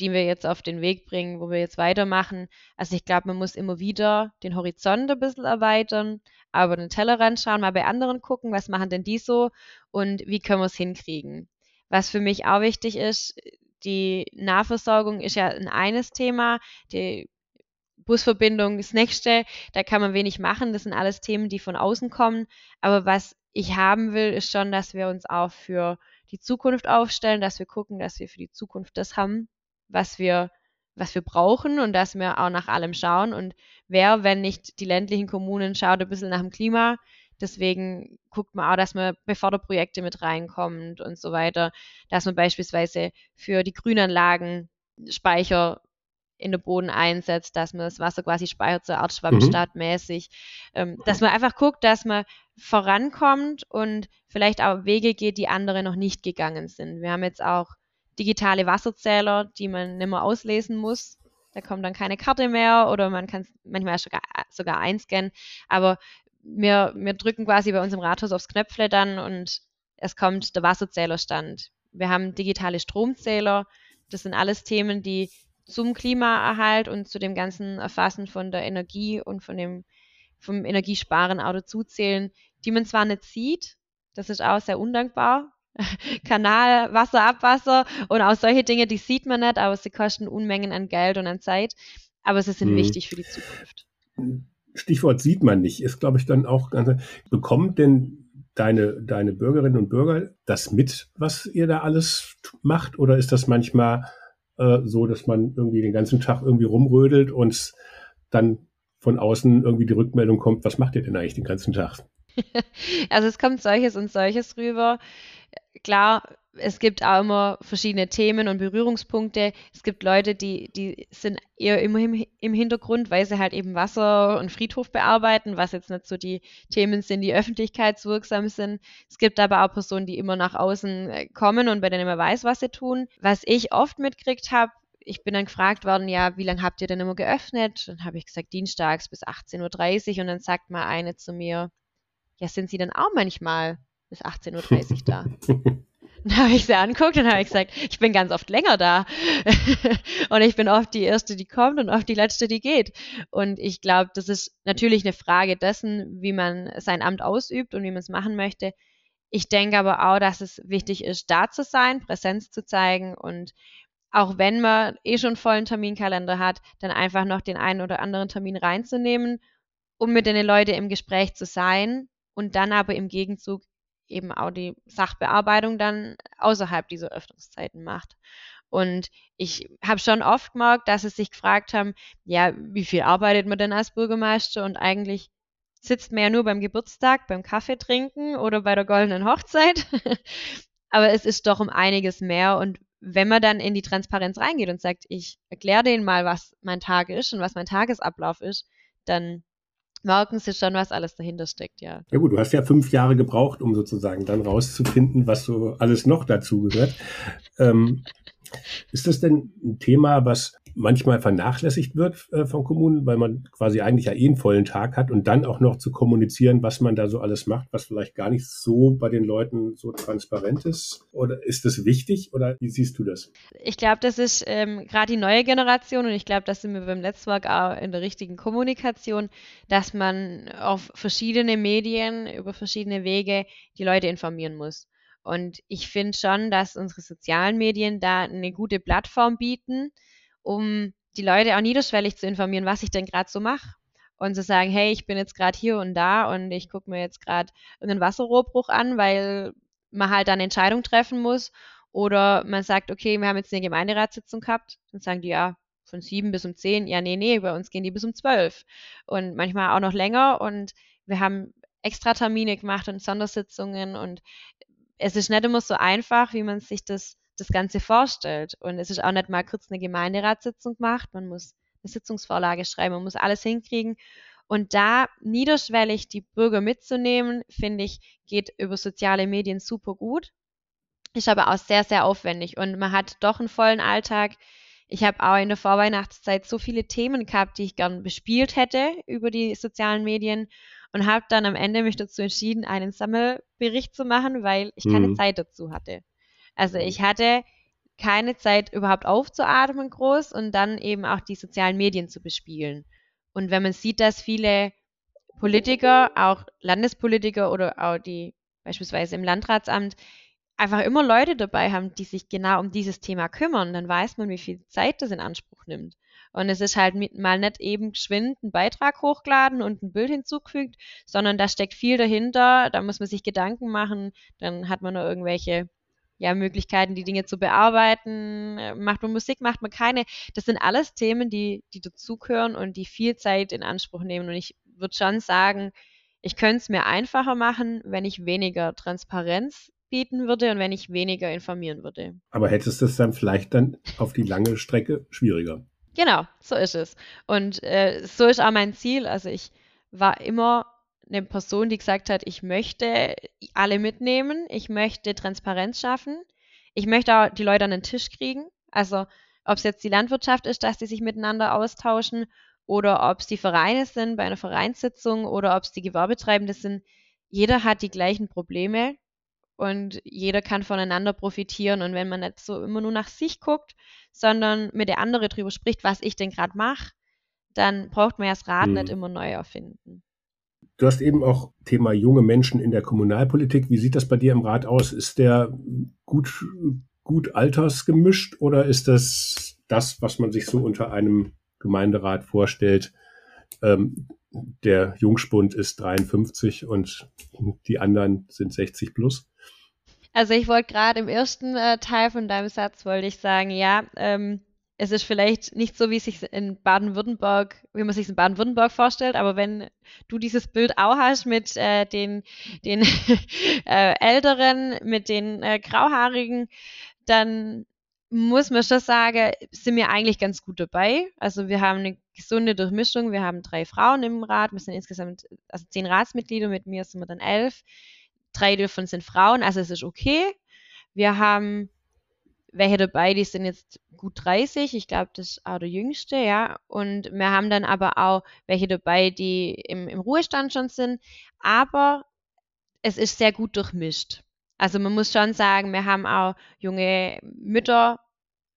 die wir jetzt auf den Weg bringen, wo wir jetzt weitermachen. Also ich glaube, man muss immer wieder den Horizont ein bisschen erweitern, aber den Tellerrand schauen, mal bei anderen gucken, was machen denn die so und wie können wir es hinkriegen. Was für mich auch wichtig ist, die Nahversorgung ist ja ein eines Thema, die Busverbindung das nächste, da kann man wenig machen, das sind alles Themen, die von außen kommen, aber was ich haben will, ist schon, dass wir uns auch für die Zukunft aufstellen, dass wir gucken, dass wir für die Zukunft das haben, was wir, was wir brauchen und dass wir auch nach allem schauen. Und wer, wenn nicht die ländlichen Kommunen, schaut ein bisschen nach dem Klima. Deswegen guckt man auch, dass man bei Förderprojekte mit reinkommt und so weiter, dass man beispielsweise für die Grünanlagen Speicher in den Boden einsetzt, dass man das Wasser quasi speichert, so Art Schwammstadtmäßig, ähm, dass man einfach guckt, dass man vorankommt und vielleicht auch Wege geht, die andere noch nicht gegangen sind. Wir haben jetzt auch digitale Wasserzähler, die man nicht mehr auslesen muss. Da kommt dann keine Karte mehr oder man kann es manchmal sogar, sogar einscannen. Aber wir, wir drücken quasi bei uns im Rathaus aufs Knöpfle dann und es kommt der Wasserzählerstand. Wir haben digitale Stromzähler. Das sind alles Themen, die zum Klimaerhalt und zu dem ganzen Erfassen von der Energie und von dem vom Energiesparen auch dazu zählen, die man zwar nicht sieht, das ist auch sehr undankbar, Kanal, Wasser, Abwasser und auch solche Dinge, die sieht man nicht, aber sie kosten Unmengen an Geld und an Zeit. Aber sie sind hm. wichtig für die Zukunft. Stichwort sieht man nicht, ist, glaube ich, dann auch ganz. Bekommt denn deine, deine Bürgerinnen und Bürger das mit, was ihr da alles macht? Oder ist das manchmal äh, so, dass man irgendwie den ganzen Tag irgendwie rumrödelt und dann von außen irgendwie die Rückmeldung kommt, was macht ihr denn eigentlich den ganzen Tag? Also es kommt solches und solches rüber. Klar, es gibt auch immer verschiedene Themen und Berührungspunkte. Es gibt Leute, die, die sind eher immer im, im Hintergrund, weil sie halt eben Wasser und Friedhof bearbeiten, was jetzt nicht so die Themen sind, die öffentlichkeitswirksam sind. Es gibt aber auch Personen, die immer nach außen äh, kommen und bei denen man weiß, was sie tun. Was ich oft mitkriegt habe, ich bin dann gefragt worden, ja, wie lange habt ihr denn immer geöffnet? Dann habe ich gesagt, dienstags bis 18.30 Uhr und dann sagt mal eine zu mir, ja, sind Sie dann auch manchmal bis 18.30 Uhr da? Dann habe ich sie anguckt und habe gesagt, ich bin ganz oft länger da. und ich bin oft die Erste, die kommt und oft die Letzte, die geht. Und ich glaube, das ist natürlich eine Frage dessen, wie man sein Amt ausübt und wie man es machen möchte. Ich denke aber auch, dass es wichtig ist, da zu sein, Präsenz zu zeigen und auch wenn man eh schon vollen Terminkalender hat, dann einfach noch den einen oder anderen Termin reinzunehmen, um mit den Leuten im Gespräch zu sein und dann aber im Gegenzug eben auch die Sachbearbeitung dann außerhalb dieser Öffnungszeiten macht. Und ich habe schon oft gemerkt, dass sie sich gefragt haben, ja, wie viel arbeitet man denn als Bürgermeister? Und eigentlich sitzt man ja nur beim Geburtstag, beim Kaffee trinken oder bei der goldenen Hochzeit. Aber es ist doch um einiges mehr. Und wenn man dann in die Transparenz reingeht und sagt, ich erkläre denen mal, was mein Tag ist und was mein Tagesablauf ist, dann merken sie schon, was alles dahinter steckt, ja. Ja gut, du hast ja fünf Jahre gebraucht, um sozusagen dann rauszufinden, was so alles noch dazu gehört. Ähm, ist das denn ein Thema, was manchmal vernachlässigt wird äh, von Kommunen, weil man quasi eigentlich ja eh einen vollen Tag hat und dann auch noch zu kommunizieren, was man da so alles macht, was vielleicht gar nicht so bei den Leuten so transparent ist? Oder ist das wichtig oder wie siehst du das? Ich glaube, das ist ähm, gerade die neue Generation und ich glaube, das sind wir beim Netzwerk auch in der richtigen Kommunikation, dass man auf verschiedene Medien über verschiedene Wege die Leute informieren muss. Und ich finde schon, dass unsere sozialen Medien da eine gute Plattform bieten, um die Leute auch niederschwellig zu informieren, was ich denn gerade so mache. Und zu sagen, hey, ich bin jetzt gerade hier und da und ich gucke mir jetzt gerade irgendeinen Wasserrohrbruch an, weil man halt dann eine Entscheidung treffen muss. Oder man sagt, okay, wir haben jetzt eine Gemeinderatssitzung gehabt. Dann sagen die, ja, von sieben bis um zehn. Ja, nee, nee, bei uns gehen die bis um zwölf. Und manchmal auch noch länger. Und wir haben extra Termine gemacht und Sondersitzungen. Und es ist nicht immer so einfach, wie man sich das das Ganze vorstellt. Und es ist auch nicht mal kurz eine Gemeinderatssitzung gemacht. Man muss eine Sitzungsvorlage schreiben, man muss alles hinkriegen. Und da niederschwellig die Bürger mitzunehmen, finde ich, geht über soziale Medien super gut. Ist aber auch sehr, sehr aufwendig und man hat doch einen vollen Alltag. Ich habe auch in der Vorweihnachtszeit so viele Themen gehabt, die ich gern bespielt hätte über die sozialen Medien und habe dann am Ende mich dazu entschieden, einen Sammelbericht zu machen, weil ich keine mhm. Zeit dazu hatte. Also mhm. ich hatte keine Zeit überhaupt aufzuatmen groß und dann eben auch die sozialen Medien zu bespielen. Und wenn man sieht, dass viele Politiker, auch Landespolitiker oder auch die beispielsweise im Landratsamt einfach immer Leute dabei haben, die sich genau um dieses Thema kümmern, dann weiß man, wie viel Zeit das in Anspruch nimmt. Und es ist halt mal nicht eben geschwind ein Beitrag hochgeladen und ein Bild hinzugefügt, sondern da steckt viel dahinter, da muss man sich Gedanken machen, dann hat man noch irgendwelche ja, Möglichkeiten, die Dinge zu bearbeiten. Äh, macht man Musik, macht man keine. Das sind alles Themen, die, die dazugehören und die viel Zeit in Anspruch nehmen. Und ich würde schon sagen, ich könnte es mir einfacher machen, wenn ich weniger Transparenz bieten würde und wenn ich weniger informieren würde. Aber hättest du es dann vielleicht dann auf die lange Strecke schwieriger? Genau, so ist es. Und äh, so ist auch mein Ziel. Also ich war immer eine Person, die gesagt hat, ich möchte alle mitnehmen, ich möchte Transparenz schaffen, ich möchte auch die Leute an den Tisch kriegen. Also ob es jetzt die Landwirtschaft ist, dass die sich miteinander austauschen oder ob es die Vereine sind bei einer Vereinssitzung oder ob es die Gewerbetreibende sind. Jeder hat die gleichen Probleme und jeder kann voneinander profitieren. Und wenn man nicht so immer nur nach sich guckt, sondern mit der andere drüber spricht, was ich denn gerade mache, dann braucht man ja das Rad hm. nicht immer neu erfinden. Du hast eben auch Thema junge Menschen in der Kommunalpolitik. Wie sieht das bei dir im Rat aus? Ist der gut, gut altersgemischt oder ist das das, was man sich so unter einem Gemeinderat vorstellt? Ähm, der Jungspund ist 53 und die anderen sind 60 plus. Also ich wollte gerade im ersten äh, Teil von deinem Satz wollte ich sagen, ja, ähm, es ist vielleicht nicht so, wie es sich in Baden-Württemberg, wie man sich in Baden-Württemberg vorstellt, aber wenn du dieses Bild auch hast mit äh, den, den äh, Älteren, mit den äh, Grauhaarigen, dann muss man schon sagen, sind wir eigentlich ganz gut dabei. Also wir haben eine gesunde Durchmischung. Wir haben drei Frauen im Rat. Wir sind insgesamt, also zehn Ratsmitglieder, mit mir sind wir dann elf. Drei davon sind Frauen, also es ist okay. Wir haben welche dabei, die sind jetzt gut 30, ich glaube, das ist auch der jüngste, ja. Und wir haben dann aber auch welche dabei, die im, im Ruhestand schon sind, aber es ist sehr gut durchmischt. Also man muss schon sagen, wir haben auch junge Mütter,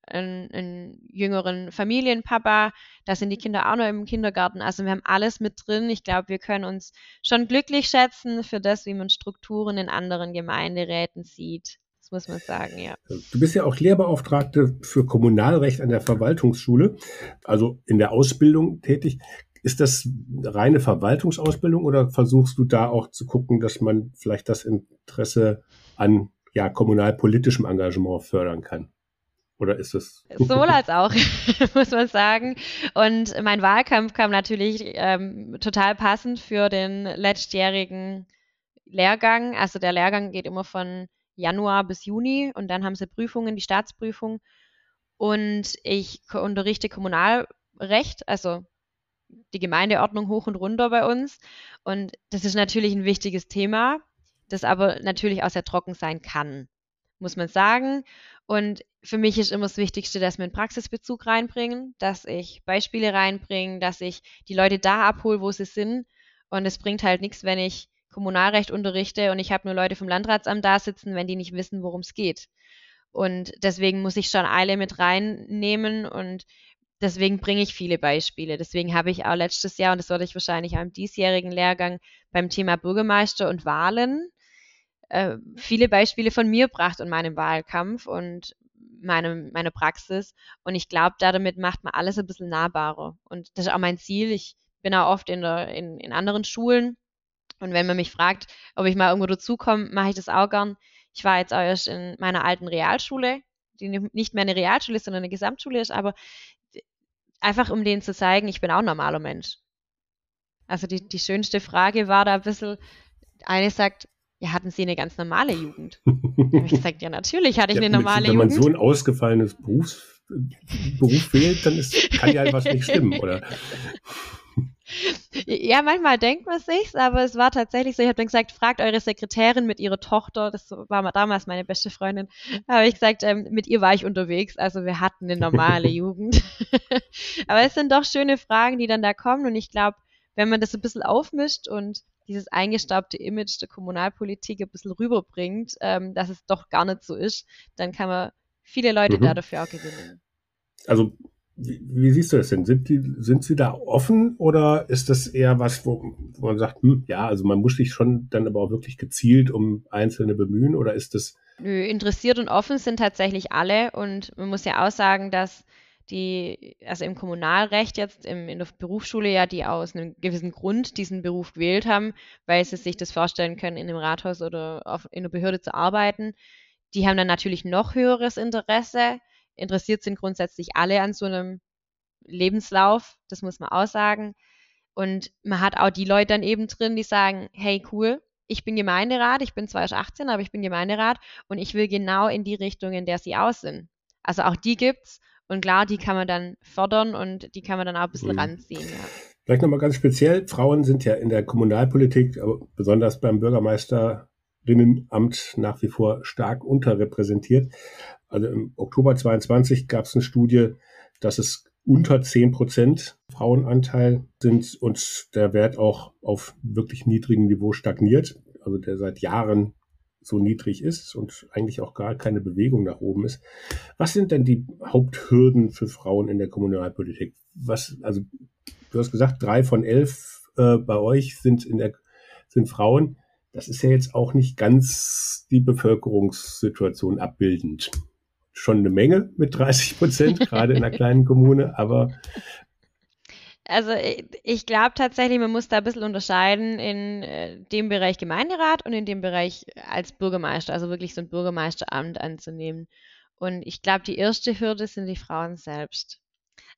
einen, einen jüngeren Familienpapa, da sind die Kinder auch noch im Kindergarten. Also wir haben alles mit drin. Ich glaube, wir können uns schon glücklich schätzen für das, wie man Strukturen in anderen Gemeinderäten sieht muss man sagen, ja. Du bist ja auch Lehrbeauftragte für Kommunalrecht an der Verwaltungsschule, also in der Ausbildung tätig. Ist das reine Verwaltungsausbildung oder versuchst du da auch zu gucken, dass man vielleicht das Interesse an ja, kommunalpolitischem Engagement fördern kann? Oder ist es? Sowohl als auch, muss man sagen. Und mein Wahlkampf kam natürlich ähm, total passend für den letztjährigen Lehrgang. Also der Lehrgang geht immer von Januar bis Juni und dann haben sie Prüfungen, die Staatsprüfung. Und ich unterrichte Kommunalrecht, also die Gemeindeordnung hoch und runter bei uns. Und das ist natürlich ein wichtiges Thema, das aber natürlich auch sehr trocken sein kann, muss man sagen. Und für mich ist immer das Wichtigste, dass wir einen Praxisbezug reinbringen, dass ich Beispiele reinbringe, dass ich die Leute da abhole, wo sie sind. Und es bringt halt nichts, wenn ich Kommunalrecht unterrichte und ich habe nur Leute vom Landratsamt da sitzen, wenn die nicht wissen, worum es geht. Und deswegen muss ich schon alle mit reinnehmen und deswegen bringe ich viele Beispiele. Deswegen habe ich auch letztes Jahr, und das werde ich wahrscheinlich auch im diesjährigen Lehrgang beim Thema Bürgermeister und Wahlen, äh, viele Beispiele von mir gebracht und meinem Wahlkampf und meine, meine Praxis. Und ich glaube, damit macht man alles ein bisschen nahbarer. Und das ist auch mein Ziel. Ich bin auch oft in, der, in, in anderen Schulen und wenn man mich fragt, ob ich mal irgendwo dazukomme, mache ich das auch gern. Ich war jetzt auch erst in meiner alten Realschule, die nicht mehr eine Realschule ist, sondern eine Gesamtschule ist, aber einfach um denen zu zeigen, ich bin auch ein normaler Mensch. Also die, die schönste Frage war da ein bisschen, eine sagt, ja, hatten Sie eine ganz normale Jugend? da habe ich gesagt, ja, natürlich hatte ich ja, eine normale wenn Jugend. Wenn man so ein ausgefallenes Berufs, Beruf wählt, dann ist, kann ja was nicht stimmen, oder? Ja, manchmal denkt man sich's, aber es war tatsächlich so. Ich habe dann gesagt, fragt eure Sekretärin mit ihrer Tochter, das war damals meine beste Freundin, habe ich gesagt, ähm, mit ihr war ich unterwegs, also wir hatten eine normale Jugend. aber es sind doch schöne Fragen, die dann da kommen und ich glaube, wenn man das ein bisschen aufmischt und dieses eingestaubte Image der Kommunalpolitik ein bisschen rüberbringt, ähm, dass es doch gar nicht so ist, dann kann man viele Leute mhm. da dafür auch gewinnen. Also wie, wie, siehst du das denn? Sind, die, sind sie da offen oder ist das eher was, wo, wo man sagt, hm, ja, also man muss sich schon dann aber auch wirklich gezielt um Einzelne bemühen oder ist das? Nö, interessiert und offen sind tatsächlich alle und man muss ja auch sagen, dass die, also im Kommunalrecht jetzt, im, in der Berufsschule ja, die aus einem gewissen Grund diesen Beruf gewählt haben, weil sie sich das vorstellen können, in einem Rathaus oder auf, in einer Behörde zu arbeiten, die haben dann natürlich noch höheres Interesse interessiert sind grundsätzlich alle an so einem Lebenslauf, das muss man auch sagen. Und man hat auch die Leute dann eben drin, die sagen, hey cool, ich bin Gemeinderat, ich bin zwar erst 18, aber ich bin Gemeinderat und ich will genau in die Richtung, in der sie aus sind. Also auch die gibt's und klar, die kann man dann fördern und die kann man dann auch ein bisschen mhm. ranziehen. Ja. Vielleicht nochmal ganz speziell, Frauen sind ja in der Kommunalpolitik, besonders beim Bürgermeisterinnenamt nach wie vor stark unterrepräsentiert. Also im Oktober 22 gab es eine Studie, dass es unter 10 Prozent Frauenanteil sind und der Wert auch auf wirklich niedrigem Niveau stagniert, also der seit Jahren so niedrig ist und eigentlich auch gar keine Bewegung nach oben ist. Was sind denn die Haupthürden für Frauen in der Kommunalpolitik? Was, also du hast gesagt, drei von elf äh, bei euch sind in der sind Frauen. Das ist ja jetzt auch nicht ganz die Bevölkerungssituation abbildend schon eine Menge mit 30 Prozent, gerade in einer kleinen Kommune, aber also ich glaube tatsächlich, man muss da ein bisschen unterscheiden in äh, dem Bereich Gemeinderat und in dem Bereich als Bürgermeister, also wirklich so ein Bürgermeisteramt anzunehmen. Und ich glaube, die erste Hürde sind die Frauen selbst.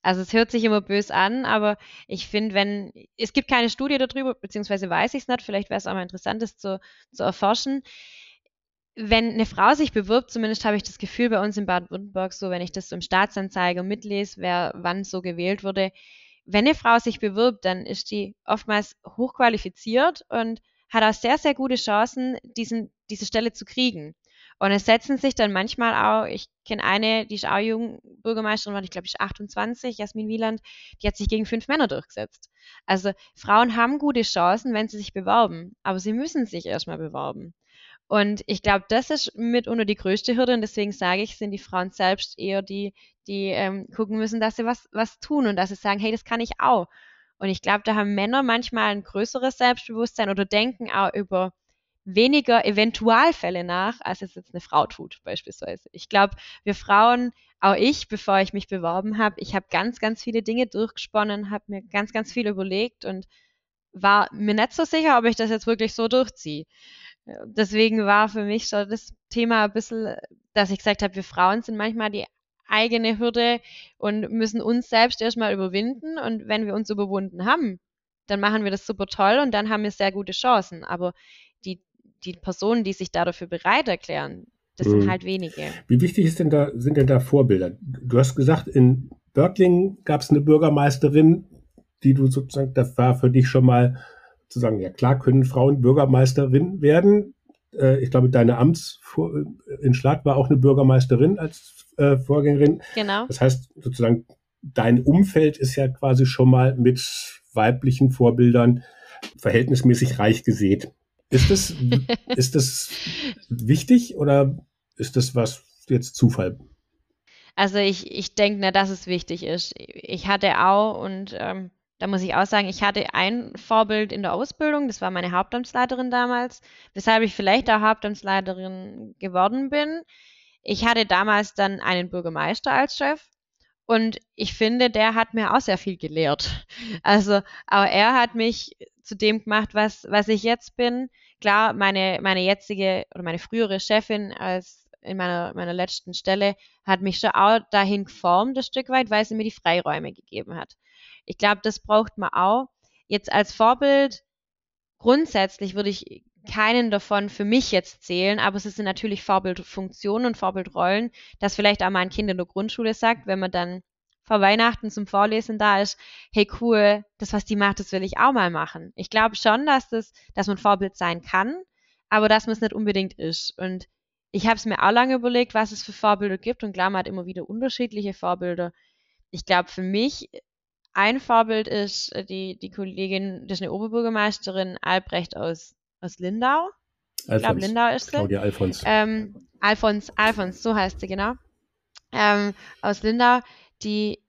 Also es hört sich immer bös an, aber ich finde, wenn, es gibt keine Studie darüber, beziehungsweise weiß ich es nicht, vielleicht wäre es auch mal interessant, das zu, zu erforschen. Wenn eine Frau sich bewirbt, zumindest habe ich das Gefühl bei uns in Baden-Württemberg so, wenn ich das so im Staatsanzeiger mitlese, wer wann so gewählt wurde, wenn eine Frau sich bewirbt, dann ist die oftmals hochqualifiziert und hat auch sehr, sehr gute Chancen, diesen, diese Stelle zu kriegen. Und es setzen sich dann manchmal auch, ich kenne eine, die ist auch Jugendbürgermeisterin, ich glaube, ich ist 28, Jasmin Wieland, die hat sich gegen fünf Männer durchgesetzt. Also Frauen haben gute Chancen, wenn sie sich bewerben, aber sie müssen sich erstmal bewerben. Und ich glaube, das ist mitunter die größte Hürde und deswegen sage ich, sind die Frauen selbst eher die, die ähm, gucken müssen, dass sie was, was tun und dass sie sagen, hey, das kann ich auch. Und ich glaube, da haben Männer manchmal ein größeres Selbstbewusstsein oder denken auch über weniger Eventualfälle nach, als es jetzt eine Frau tut, beispielsweise. Ich glaube, wir Frauen, auch ich, bevor ich mich beworben habe, ich habe ganz, ganz viele Dinge durchgesponnen, habe mir ganz, ganz viel überlegt und war mir nicht so sicher, ob ich das jetzt wirklich so durchziehe. Deswegen war für mich so das Thema ein bisschen, dass ich gesagt habe, wir Frauen sind manchmal die eigene Hürde und müssen uns selbst erstmal überwinden. Und wenn wir uns überwunden haben, dann machen wir das super toll und dann haben wir sehr gute Chancen. Aber die die Personen, die sich da dafür bereit erklären, das mhm. sind halt wenige. Wie wichtig ist denn da, sind denn da Vorbilder? Du hast gesagt, in Börkling gab es eine Bürgermeisterin, die du sozusagen, das war für dich schon mal zu sagen, ja klar können Frauen Bürgermeisterin werden. Äh, ich glaube, deine Amts in Schlag war auch eine Bürgermeisterin als äh, Vorgängerin. Genau. Das heißt sozusagen, dein Umfeld ist ja quasi schon mal mit weiblichen Vorbildern verhältnismäßig reich gesät. Ist das, ist das wichtig oder ist das was jetzt Zufall? Also ich, ich denke, na, dass es wichtig ist. Ich hatte auch, und ähm, da muss ich auch sagen, ich hatte ein Vorbild in der Ausbildung, das war meine Hauptamtsleiterin damals, weshalb ich vielleicht auch Hauptamtsleiterin geworden bin. Ich hatte damals dann einen Bürgermeister als Chef und ich finde, der hat mir auch sehr viel gelehrt. Also, aber er hat mich zu dem gemacht, was, was ich jetzt bin. Klar, meine, meine jetzige oder meine frühere Chefin als in meiner, meiner letzten Stelle hat mich schon auch dahin geformt, ein Stück weit, weil sie mir die Freiräume gegeben hat. Ich glaube, das braucht man auch. Jetzt als Vorbild, grundsätzlich würde ich keinen davon für mich jetzt zählen, aber es sind natürlich Vorbildfunktionen und Vorbildrollen, dass vielleicht auch mal ein Kind in der Grundschule sagt, wenn man dann vor Weihnachten zum Vorlesen da ist, hey cool, das, was die macht, das will ich auch mal machen. Ich glaube schon, dass das, dass man Vorbild sein kann, aber dass man es nicht unbedingt ist. Und ich habe es mir auch lange überlegt, was es für Vorbilder gibt und klar, man hat immer wieder unterschiedliche Vorbilder. Ich glaube, für mich ein Vorbild ist äh, die, die Kollegin, das ist eine Oberbürgermeisterin, Albrecht aus, aus Lindau. Alfons. Ich glaube, Lindau ist sie. Claudia Alfons. Ähm, Alfons, Alfons, so heißt sie, genau. Ähm, aus Lindau die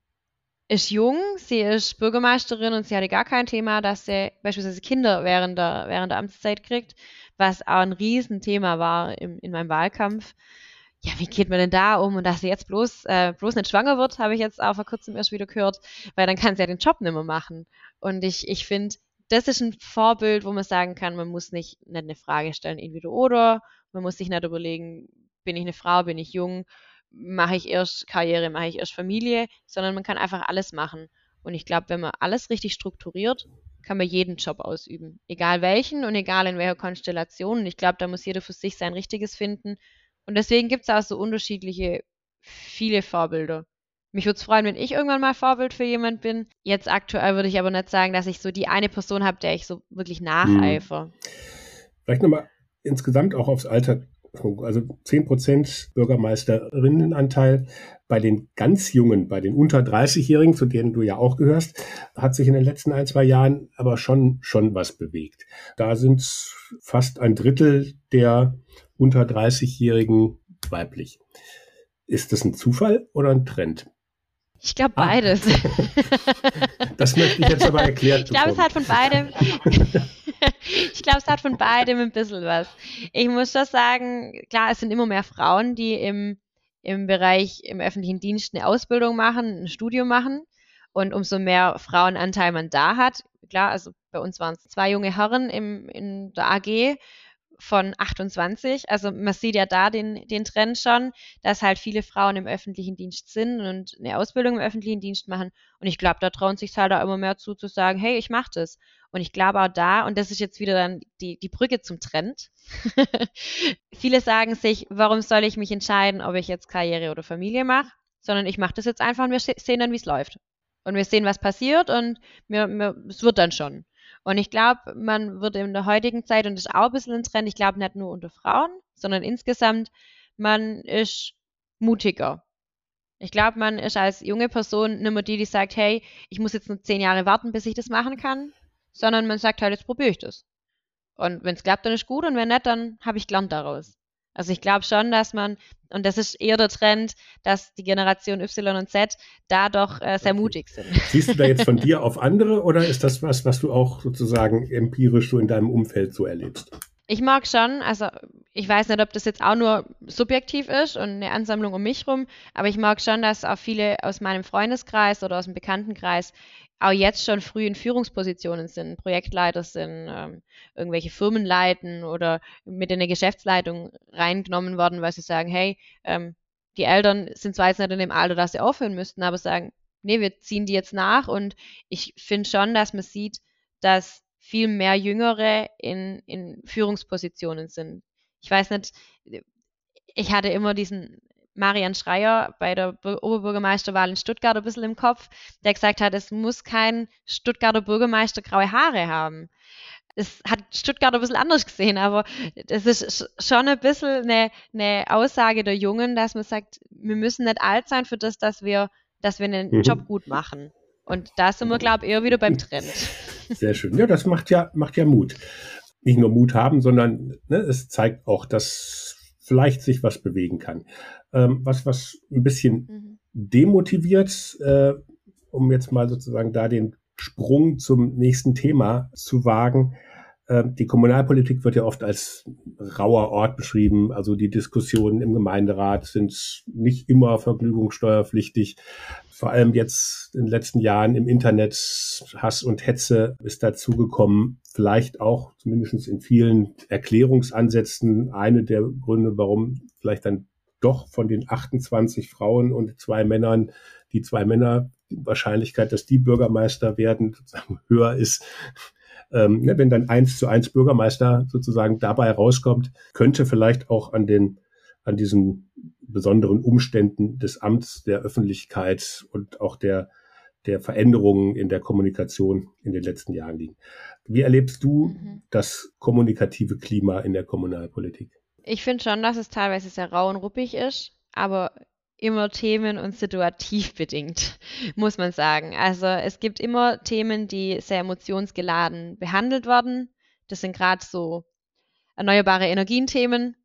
ist jung, sie ist Bürgermeisterin und sie hatte gar kein Thema, dass sie beispielsweise Kinder während der, während der Amtszeit kriegt, was auch ein Riesenthema war im, in meinem Wahlkampf. Ja, wie geht man denn da um? Und dass sie jetzt bloß, äh, bloß nicht schwanger wird, habe ich jetzt auch vor kurzem erst wieder gehört, weil dann kann sie ja den Job nicht mehr machen. Und ich, ich finde, das ist ein Vorbild, wo man sagen kann, man muss nicht, nicht eine Frage stellen, entweder oder, man muss sich nicht überlegen, bin ich eine Frau, bin ich jung, mache ich erst Karriere, mache ich erst Familie, sondern man kann einfach alles machen. Und ich glaube, wenn man alles richtig strukturiert, kann man jeden Job ausüben. Egal welchen und egal in welcher Konstellation. Und ich glaube, da muss jeder für sich sein Richtiges finden. Und deswegen gibt es auch so unterschiedliche, viele Vorbilder. Mich würde es freuen, wenn ich irgendwann mal Vorbild für jemand bin. Jetzt aktuell würde ich aber nicht sagen, dass ich so die eine Person habe, der ich so wirklich nacheifer. Hm. Vielleicht nochmal insgesamt auch aufs Alter also 10% Bürgermeisterinnenanteil. Bei den ganz Jungen, bei den unter 30-Jährigen, zu denen du ja auch gehörst, hat sich in den letzten ein, zwei Jahren aber schon, schon was bewegt. Da sind fast ein Drittel der unter 30-Jährigen weiblich. Ist das ein Zufall oder ein Trend? Ich glaube ah. beides. das möchte ich jetzt aber erklärt Ich glaube, es hat von beidem. ich glaube, es hat von beidem ein bisschen was. Ich muss schon sagen, klar, es sind immer mehr Frauen, die im, im Bereich im öffentlichen Dienst eine Ausbildung machen, ein Studium machen. Und umso mehr Frauenanteil man da hat, klar, also bei uns waren es zwei junge Herren im, in der AG, von 28. Also man sieht ja da den, den Trend schon, dass halt viele Frauen im öffentlichen Dienst sind und eine Ausbildung im öffentlichen Dienst machen. Und ich glaube, da trauen sich halt auch immer mehr zu, zu sagen, hey, ich mache das. Und ich glaube auch da, und das ist jetzt wieder dann die, die Brücke zum Trend, viele sagen sich, warum soll ich mich entscheiden, ob ich jetzt Karriere oder Familie mache, sondern ich mache das jetzt einfach und wir sehen dann, wie es läuft. Und wir sehen, was passiert und mir, mir, es wird dann schon. Und ich glaube, man wird in der heutigen Zeit, und das ist auch ein bisschen ein Trend, ich glaube nicht nur unter Frauen, sondern insgesamt, man ist mutiger. Ich glaube, man ist als junge Person nicht mehr die, die sagt, hey, ich muss jetzt nur zehn Jahre warten, bis ich das machen kann, sondern man sagt halt, jetzt probiere ich das. Und wenn es klappt, dann ist gut und wenn nicht, dann habe ich gelernt daraus. Also ich glaube schon, dass man, und das ist eher der Trend, dass die Generation Y und Z da doch äh, sehr okay. mutig sind. Siehst du da jetzt von dir auf andere oder ist das was, was du auch sozusagen empirisch so in deinem Umfeld so erlebst? Ich mag schon, also ich weiß nicht, ob das jetzt auch nur subjektiv ist und eine Ansammlung um mich rum, aber ich mag schon, dass auch viele aus meinem Freundeskreis oder aus dem Bekanntenkreis auch jetzt schon früh in Führungspositionen sind, Projektleiter sind, ähm, irgendwelche Firmen leiten oder mit in eine Geschäftsleitung reingenommen worden, weil sie sagen, hey, ähm, die Eltern sind zwar jetzt nicht in dem Alter, dass sie aufhören müssten, aber sagen, nee, wir ziehen die jetzt nach und ich finde schon, dass man sieht, dass viel mehr Jüngere in, in Führungspositionen sind. Ich weiß nicht, ich hatte immer diesen Marian Schreier bei der Oberbürgermeisterwahl in Stuttgart ein bisschen im Kopf, der gesagt hat, es muss kein Stuttgarter Bürgermeister graue Haare haben. Das hat Stuttgart ein bisschen anders gesehen, aber das ist schon ein bisschen eine, eine Aussage der Jungen, dass man sagt, wir müssen nicht alt sein für das, dass wir, dass wir einen mhm. Job gut machen. Und da sind wir, glaube ich, eher wieder beim Trend. Sehr schön. Ja, das macht ja, macht ja Mut. Nicht nur Mut haben, sondern ne, es zeigt auch, dass vielleicht sich was bewegen kann ähm, was, was ein bisschen mhm. demotiviert, äh, um jetzt mal sozusagen da den Sprung zum nächsten Thema zu wagen. Äh, die Kommunalpolitik wird ja oft als rauer Ort beschrieben. Also die Diskussionen im Gemeinderat sind nicht immer vergnügungssteuerpflichtig. Vor allem jetzt in den letzten Jahren im Internet Hass und Hetze ist dazugekommen. Vielleicht auch zumindest in vielen Erklärungsansätzen eine der Gründe, warum vielleicht dann doch von den 28 Frauen und zwei Männern, die zwei Männer, die Wahrscheinlichkeit, dass die Bürgermeister werden, höher ist. Ähm, ne, wenn dann eins zu eins Bürgermeister sozusagen dabei rauskommt, könnte vielleicht auch an den, an diesen besonderen Umständen des Amts, der Öffentlichkeit und auch der, der Veränderungen in der Kommunikation in den letzten Jahren liegen. Wie erlebst du mhm. das kommunikative Klima in der Kommunalpolitik? Ich finde schon, dass es teilweise sehr rau und ruppig ist, aber immer themen- und situativ bedingt, muss man sagen. Also es gibt immer Themen, die sehr emotionsgeladen behandelt werden. Das sind gerade so erneuerbare Energien-Themen.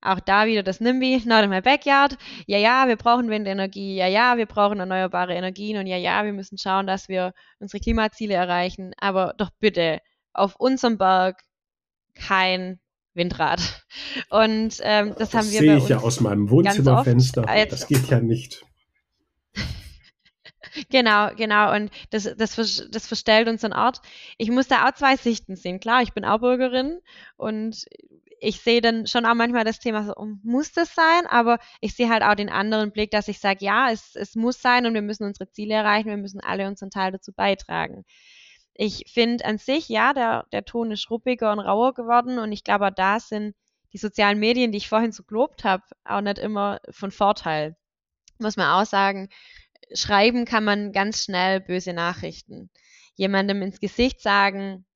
Auch da wieder das NIMBY, not in my backyard. Ja, ja, wir brauchen Windenergie. Ja, ja, wir brauchen erneuerbare Energien. Und ja, ja, wir müssen schauen, dass wir unsere Klimaziele erreichen. Aber doch bitte auf unserem Berg kein Windrad. Und ähm, das, das haben wir. Sehe ich ja aus meinem Wohnzimmerfenster. das geht ja nicht. Genau, genau. Und das, das, das verstellt unseren Ort. Ich muss da auch zwei Sichten sehen. Klar, ich bin auch Bürgerin und ich sehe dann schon auch manchmal das Thema so, muss das sein? Aber ich sehe halt auch den anderen Blick, dass ich sage, ja, es, es muss sein und wir müssen unsere Ziele erreichen, wir müssen alle unseren Teil dazu beitragen. Ich finde an sich, ja, der, der Ton ist ruppiger und rauer geworden und ich glaube, da sind die sozialen Medien, die ich vorhin so gelobt habe, auch nicht immer von Vorteil. Muss man auch sagen, schreiben kann man ganz schnell böse Nachrichten. Jemandem ins Gesicht sagen,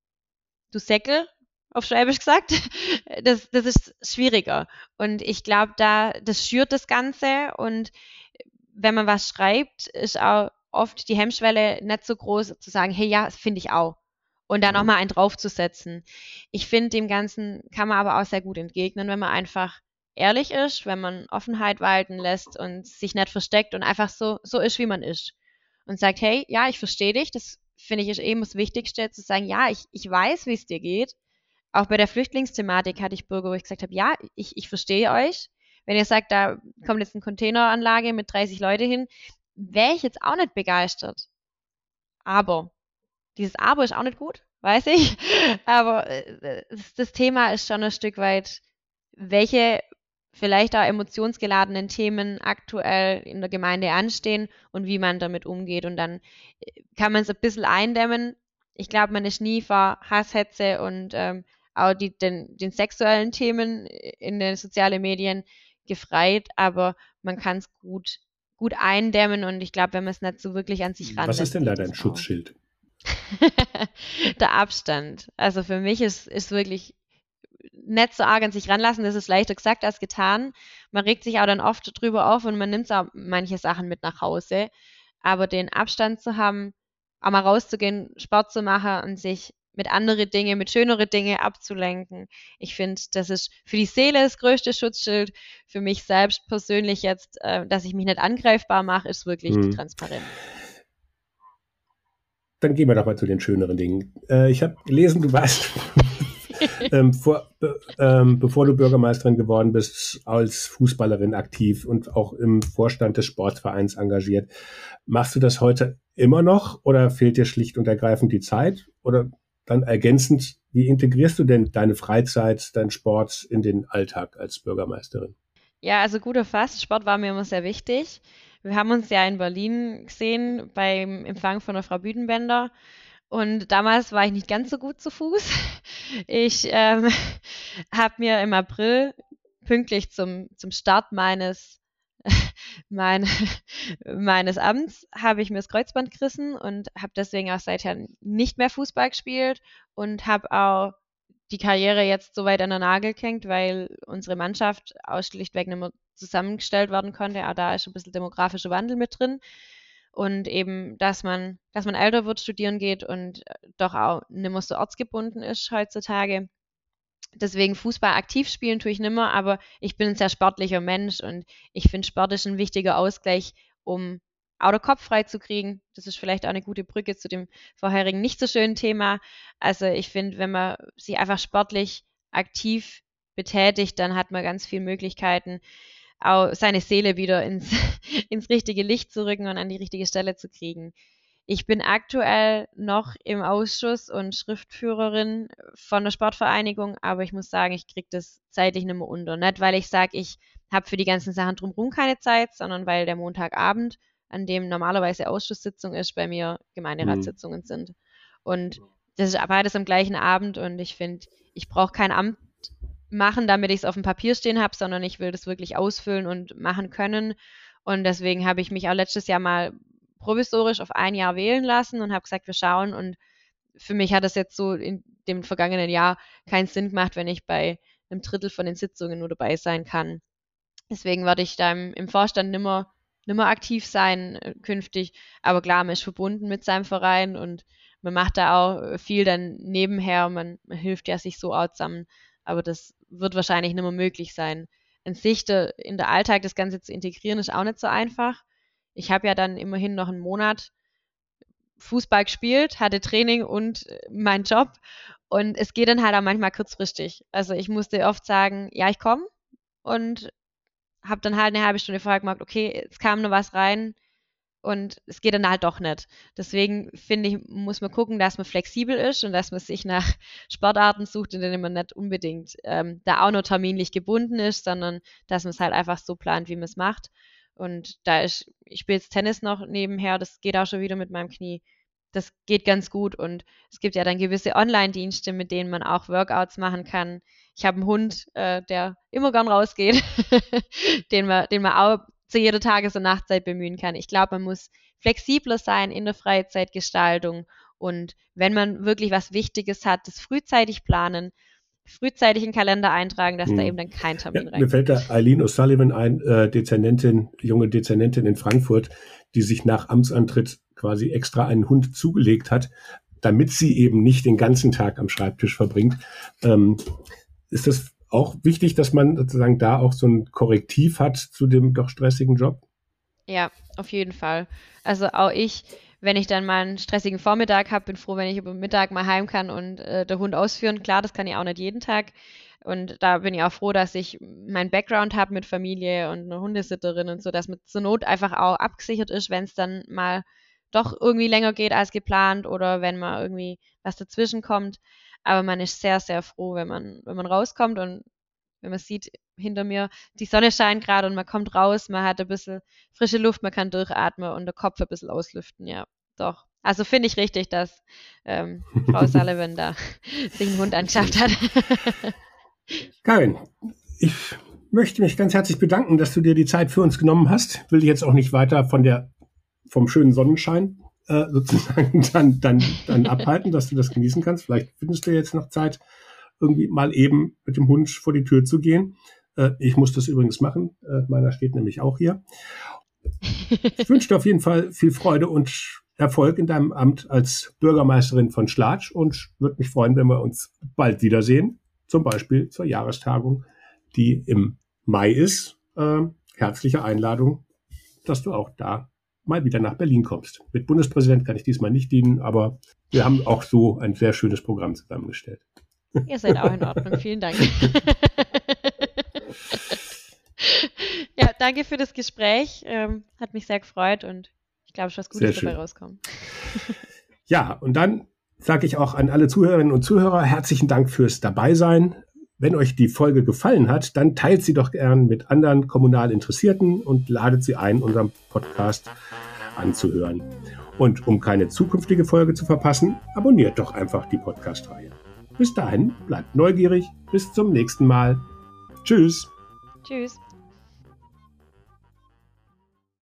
du Säckel, auf Schwäbisch gesagt, das, das ist schwieriger. Und ich glaube, da, das schürt das Ganze und wenn man was schreibt, ist auch oft die Hemmschwelle nicht so groß zu sagen, hey, ja, finde ich auch. Und da mhm. nochmal einen draufzusetzen. Ich finde, dem Ganzen kann man aber auch sehr gut entgegnen, wenn man einfach ehrlich ist, wenn man Offenheit walten lässt und sich nicht versteckt und einfach so, so ist, wie man ist. Und sagt, hey, ja, ich verstehe dich. Das finde ich ist eben das Wichtigste, zu sagen, ja, ich, ich weiß, wie es dir geht. Auch bei der Flüchtlingsthematik hatte ich Bürger, wo ich gesagt habe, ja, ich, ich verstehe euch. Wenn ihr sagt, da kommt jetzt eine Containeranlage mit 30 Leute hin, wäre ich jetzt auch nicht begeistert. Aber dieses Aber ist auch nicht gut, weiß ich. Aber äh, das Thema ist schon ein Stück weit, welche vielleicht auch emotionsgeladenen Themen aktuell in der Gemeinde anstehen und wie man damit umgeht. Und dann äh, kann man es ein bisschen eindämmen. Ich glaube, man ist nie vor Hasshetze und ähm, auch die, den, den sexuellen Themen in den sozialen Medien gefreit, aber man kann es gut, gut eindämmen und ich glaube, wenn man es nicht so wirklich an sich ran. Was ist denn da dein Schutzschild? Der Abstand. Also für mich ist, ist wirklich nicht so arg an sich ranlassen, das ist leichter gesagt als getan. Man regt sich auch dann oft drüber auf und man nimmt auch manche Sachen mit nach Hause. Aber den Abstand zu haben, auch mal rauszugehen, Sport zu machen und sich mit andere Dinge, mit schönere Dinge abzulenken. Ich finde, das ist für die Seele das größte Schutzschild. Für mich selbst persönlich jetzt, äh, dass ich mich nicht angreifbar mache, ist wirklich hm. transparent. Dann gehen wir doch mal zu den schöneren Dingen. Äh, ich habe gelesen, du warst ähm, vor, be, ähm, bevor du Bürgermeisterin geworden bist, als Fußballerin aktiv und auch im Vorstand des Sportvereins engagiert. Machst du das heute immer noch oder fehlt dir schlicht und ergreifend die Zeit? Oder dann ergänzend, wie integrierst du denn deine Freizeit, deinen Sport in den Alltag als Bürgermeisterin? Ja, also guter Fast. Sport war mir immer sehr wichtig. Wir haben uns ja in Berlin gesehen beim Empfang von der Frau Büdenbender. Und damals war ich nicht ganz so gut zu Fuß. Ich ähm, habe mir im April pünktlich zum, zum Start meines, mein, meines Amts habe ich mir das Kreuzband gerissen und habe deswegen auch seither nicht mehr Fußball gespielt und habe auch die Karriere jetzt so weit an der Nagel gehängt, weil unsere Mannschaft aus schlichtweg nicht mehr zusammengestellt werden konnte. Auch da ist ein bisschen demografischer Wandel mit drin und eben, dass man, dass man älter wird, studieren geht und doch auch nicht mehr so ortsgebunden ist heutzutage. Deswegen Fußball aktiv spielen tue ich nicht mehr, aber ich bin ein sehr sportlicher Mensch und ich finde Sport ist ein wichtiger Ausgleich, um auch den Kopf frei zu kriegen. Das ist vielleicht auch eine gute Brücke zu dem vorherigen nicht so schönen Thema. Also ich finde, wenn man sich einfach sportlich aktiv betätigt, dann hat man ganz viele Möglichkeiten, auch seine Seele wieder ins, ins richtige Licht zu rücken und an die richtige Stelle zu kriegen. Ich bin aktuell noch im Ausschuss und Schriftführerin von der Sportvereinigung, aber ich muss sagen, ich kriege das zeitlich nicht mehr unter. Nicht, weil ich sage, ich habe für die ganzen Sachen drumherum keine Zeit, sondern weil der Montagabend, an dem normalerweise Ausschusssitzung ist, bei mir Gemeinderatssitzungen mhm. sind. Und das ist beides am gleichen Abend und ich finde, ich brauche kein Amt machen, damit ich es auf dem Papier stehen habe, sondern ich will das wirklich ausfüllen und machen können. Und deswegen habe ich mich auch letztes Jahr mal provisorisch auf ein Jahr wählen lassen und habe gesagt, wir schauen. Und für mich hat es jetzt so in dem vergangenen Jahr keinen Sinn gemacht, wenn ich bei einem Drittel von den Sitzungen nur dabei sein kann. Deswegen werde ich da im, im Vorstand nimmer, nimmer aktiv sein äh, künftig. Aber klar, man ist verbunden mit seinem Verein und man macht da auch viel dann nebenher. Man, man hilft ja sich so auch zusammen. Aber das wird wahrscheinlich nicht mehr möglich sein. In sich de, in der Alltag das Ganze zu integrieren, ist auch nicht so einfach. Ich habe ja dann immerhin noch einen Monat Fußball gespielt, hatte Training und äh, meinen Job. Und es geht dann halt auch manchmal kurzfristig. Also ich musste oft sagen, ja, ich komme. Und habe dann halt eine halbe Stunde vorher gemacht, okay, es kam nur was rein, und es geht dann halt doch nicht. Deswegen finde ich, muss man gucken, dass man flexibel ist und dass man sich nach Sportarten sucht, in denen man nicht unbedingt ähm, da auch nur terminlich gebunden ist, sondern dass man es halt einfach so plant, wie man es macht. Und da ist, ich spiele jetzt Tennis noch nebenher, das geht auch schon wieder mit meinem Knie. Das geht ganz gut und es gibt ja dann gewisse Online-Dienste, mit denen man auch Workouts machen kann. Ich habe einen Hund, äh, der immer gern rausgeht, den man, den man auch zu jeder Tages- und Nachtzeit bemühen kann. Ich glaube, man muss flexibler sein in der Freizeitgestaltung und wenn man wirklich was Wichtiges hat, das frühzeitig planen, frühzeitig in den Kalender eintragen, dass hm. da eben dann kein Termin ja, rein. Mir fällt da Eileen O'Sullivan ein, äh, Dezernentin, junge Dezernentin in Frankfurt, die sich nach Amtsantritt quasi extra einen Hund zugelegt hat, damit sie eben nicht den ganzen Tag am Schreibtisch verbringt. Ähm, ist das auch wichtig, dass man sozusagen da auch so ein Korrektiv hat zu dem doch stressigen Job? Ja, auf jeden Fall. Also auch ich, wenn ich dann mal einen stressigen Vormittag habe, bin froh, wenn ich über Mittag mal heim kann und äh, der Hund ausführen. Klar, das kann ich auch nicht jeden Tag. Und da bin ich auch froh, dass ich meinen Background habe mit Familie und einer Hundesitterin und so, dass man zur Not einfach auch abgesichert ist, wenn es dann mal doch irgendwie länger geht als geplant oder wenn mal irgendwie was dazwischen kommt. Aber man ist sehr, sehr froh, wenn man, wenn man rauskommt und wenn man sieht, hinter mir, die Sonne scheint gerade und man kommt raus, man hat ein bisschen frische Luft, man kann durchatmen und der Kopf ein bisschen auslüften, ja, doch. Also finde ich richtig, dass ähm, Frau Sullivan da sich einen Hund angeschafft hat. Karin, ich möchte mich ganz herzlich bedanken, dass du dir die Zeit für uns genommen hast. Will dich jetzt auch nicht weiter von der, vom schönen Sonnenschein äh, sozusagen dann, dann, dann abhalten, dass du das genießen kannst. Vielleicht findest du jetzt noch Zeit, irgendwie mal eben mit dem Hund vor die Tür zu gehen. Äh, ich muss das übrigens machen. Äh, meiner steht nämlich auch hier. Ich wünsche dir auf jeden Fall viel Freude und Erfolg in deinem Amt als Bürgermeisterin von Schlatsch und würde mich freuen, wenn wir uns bald wiedersehen, zum Beispiel zur Jahrestagung, die im Mai ist. Äh, herzliche Einladung, dass du auch da mal wieder nach Berlin kommst. Mit Bundespräsident kann ich diesmal nicht dienen, aber wir haben auch so ein sehr schönes Programm zusammengestellt. Ihr seid auch in Ordnung. Vielen Dank. ja, danke für das Gespräch. Ähm, hat mich sehr gefreut und ich glaube, es was Gutes dabei rauskommen. ja, und dann sage ich auch an alle Zuhörerinnen und Zuhörer herzlichen Dank fürs Dabeisein. Wenn euch die Folge gefallen hat, dann teilt sie doch gern mit anderen kommunal Interessierten und ladet sie ein, unseren Podcast anzuhören. Und um keine zukünftige Folge zu verpassen, abonniert doch einfach die Podcast-Reihe. Bis dahin, bleibt neugierig. Bis zum nächsten Mal. Tschüss. Tschüss.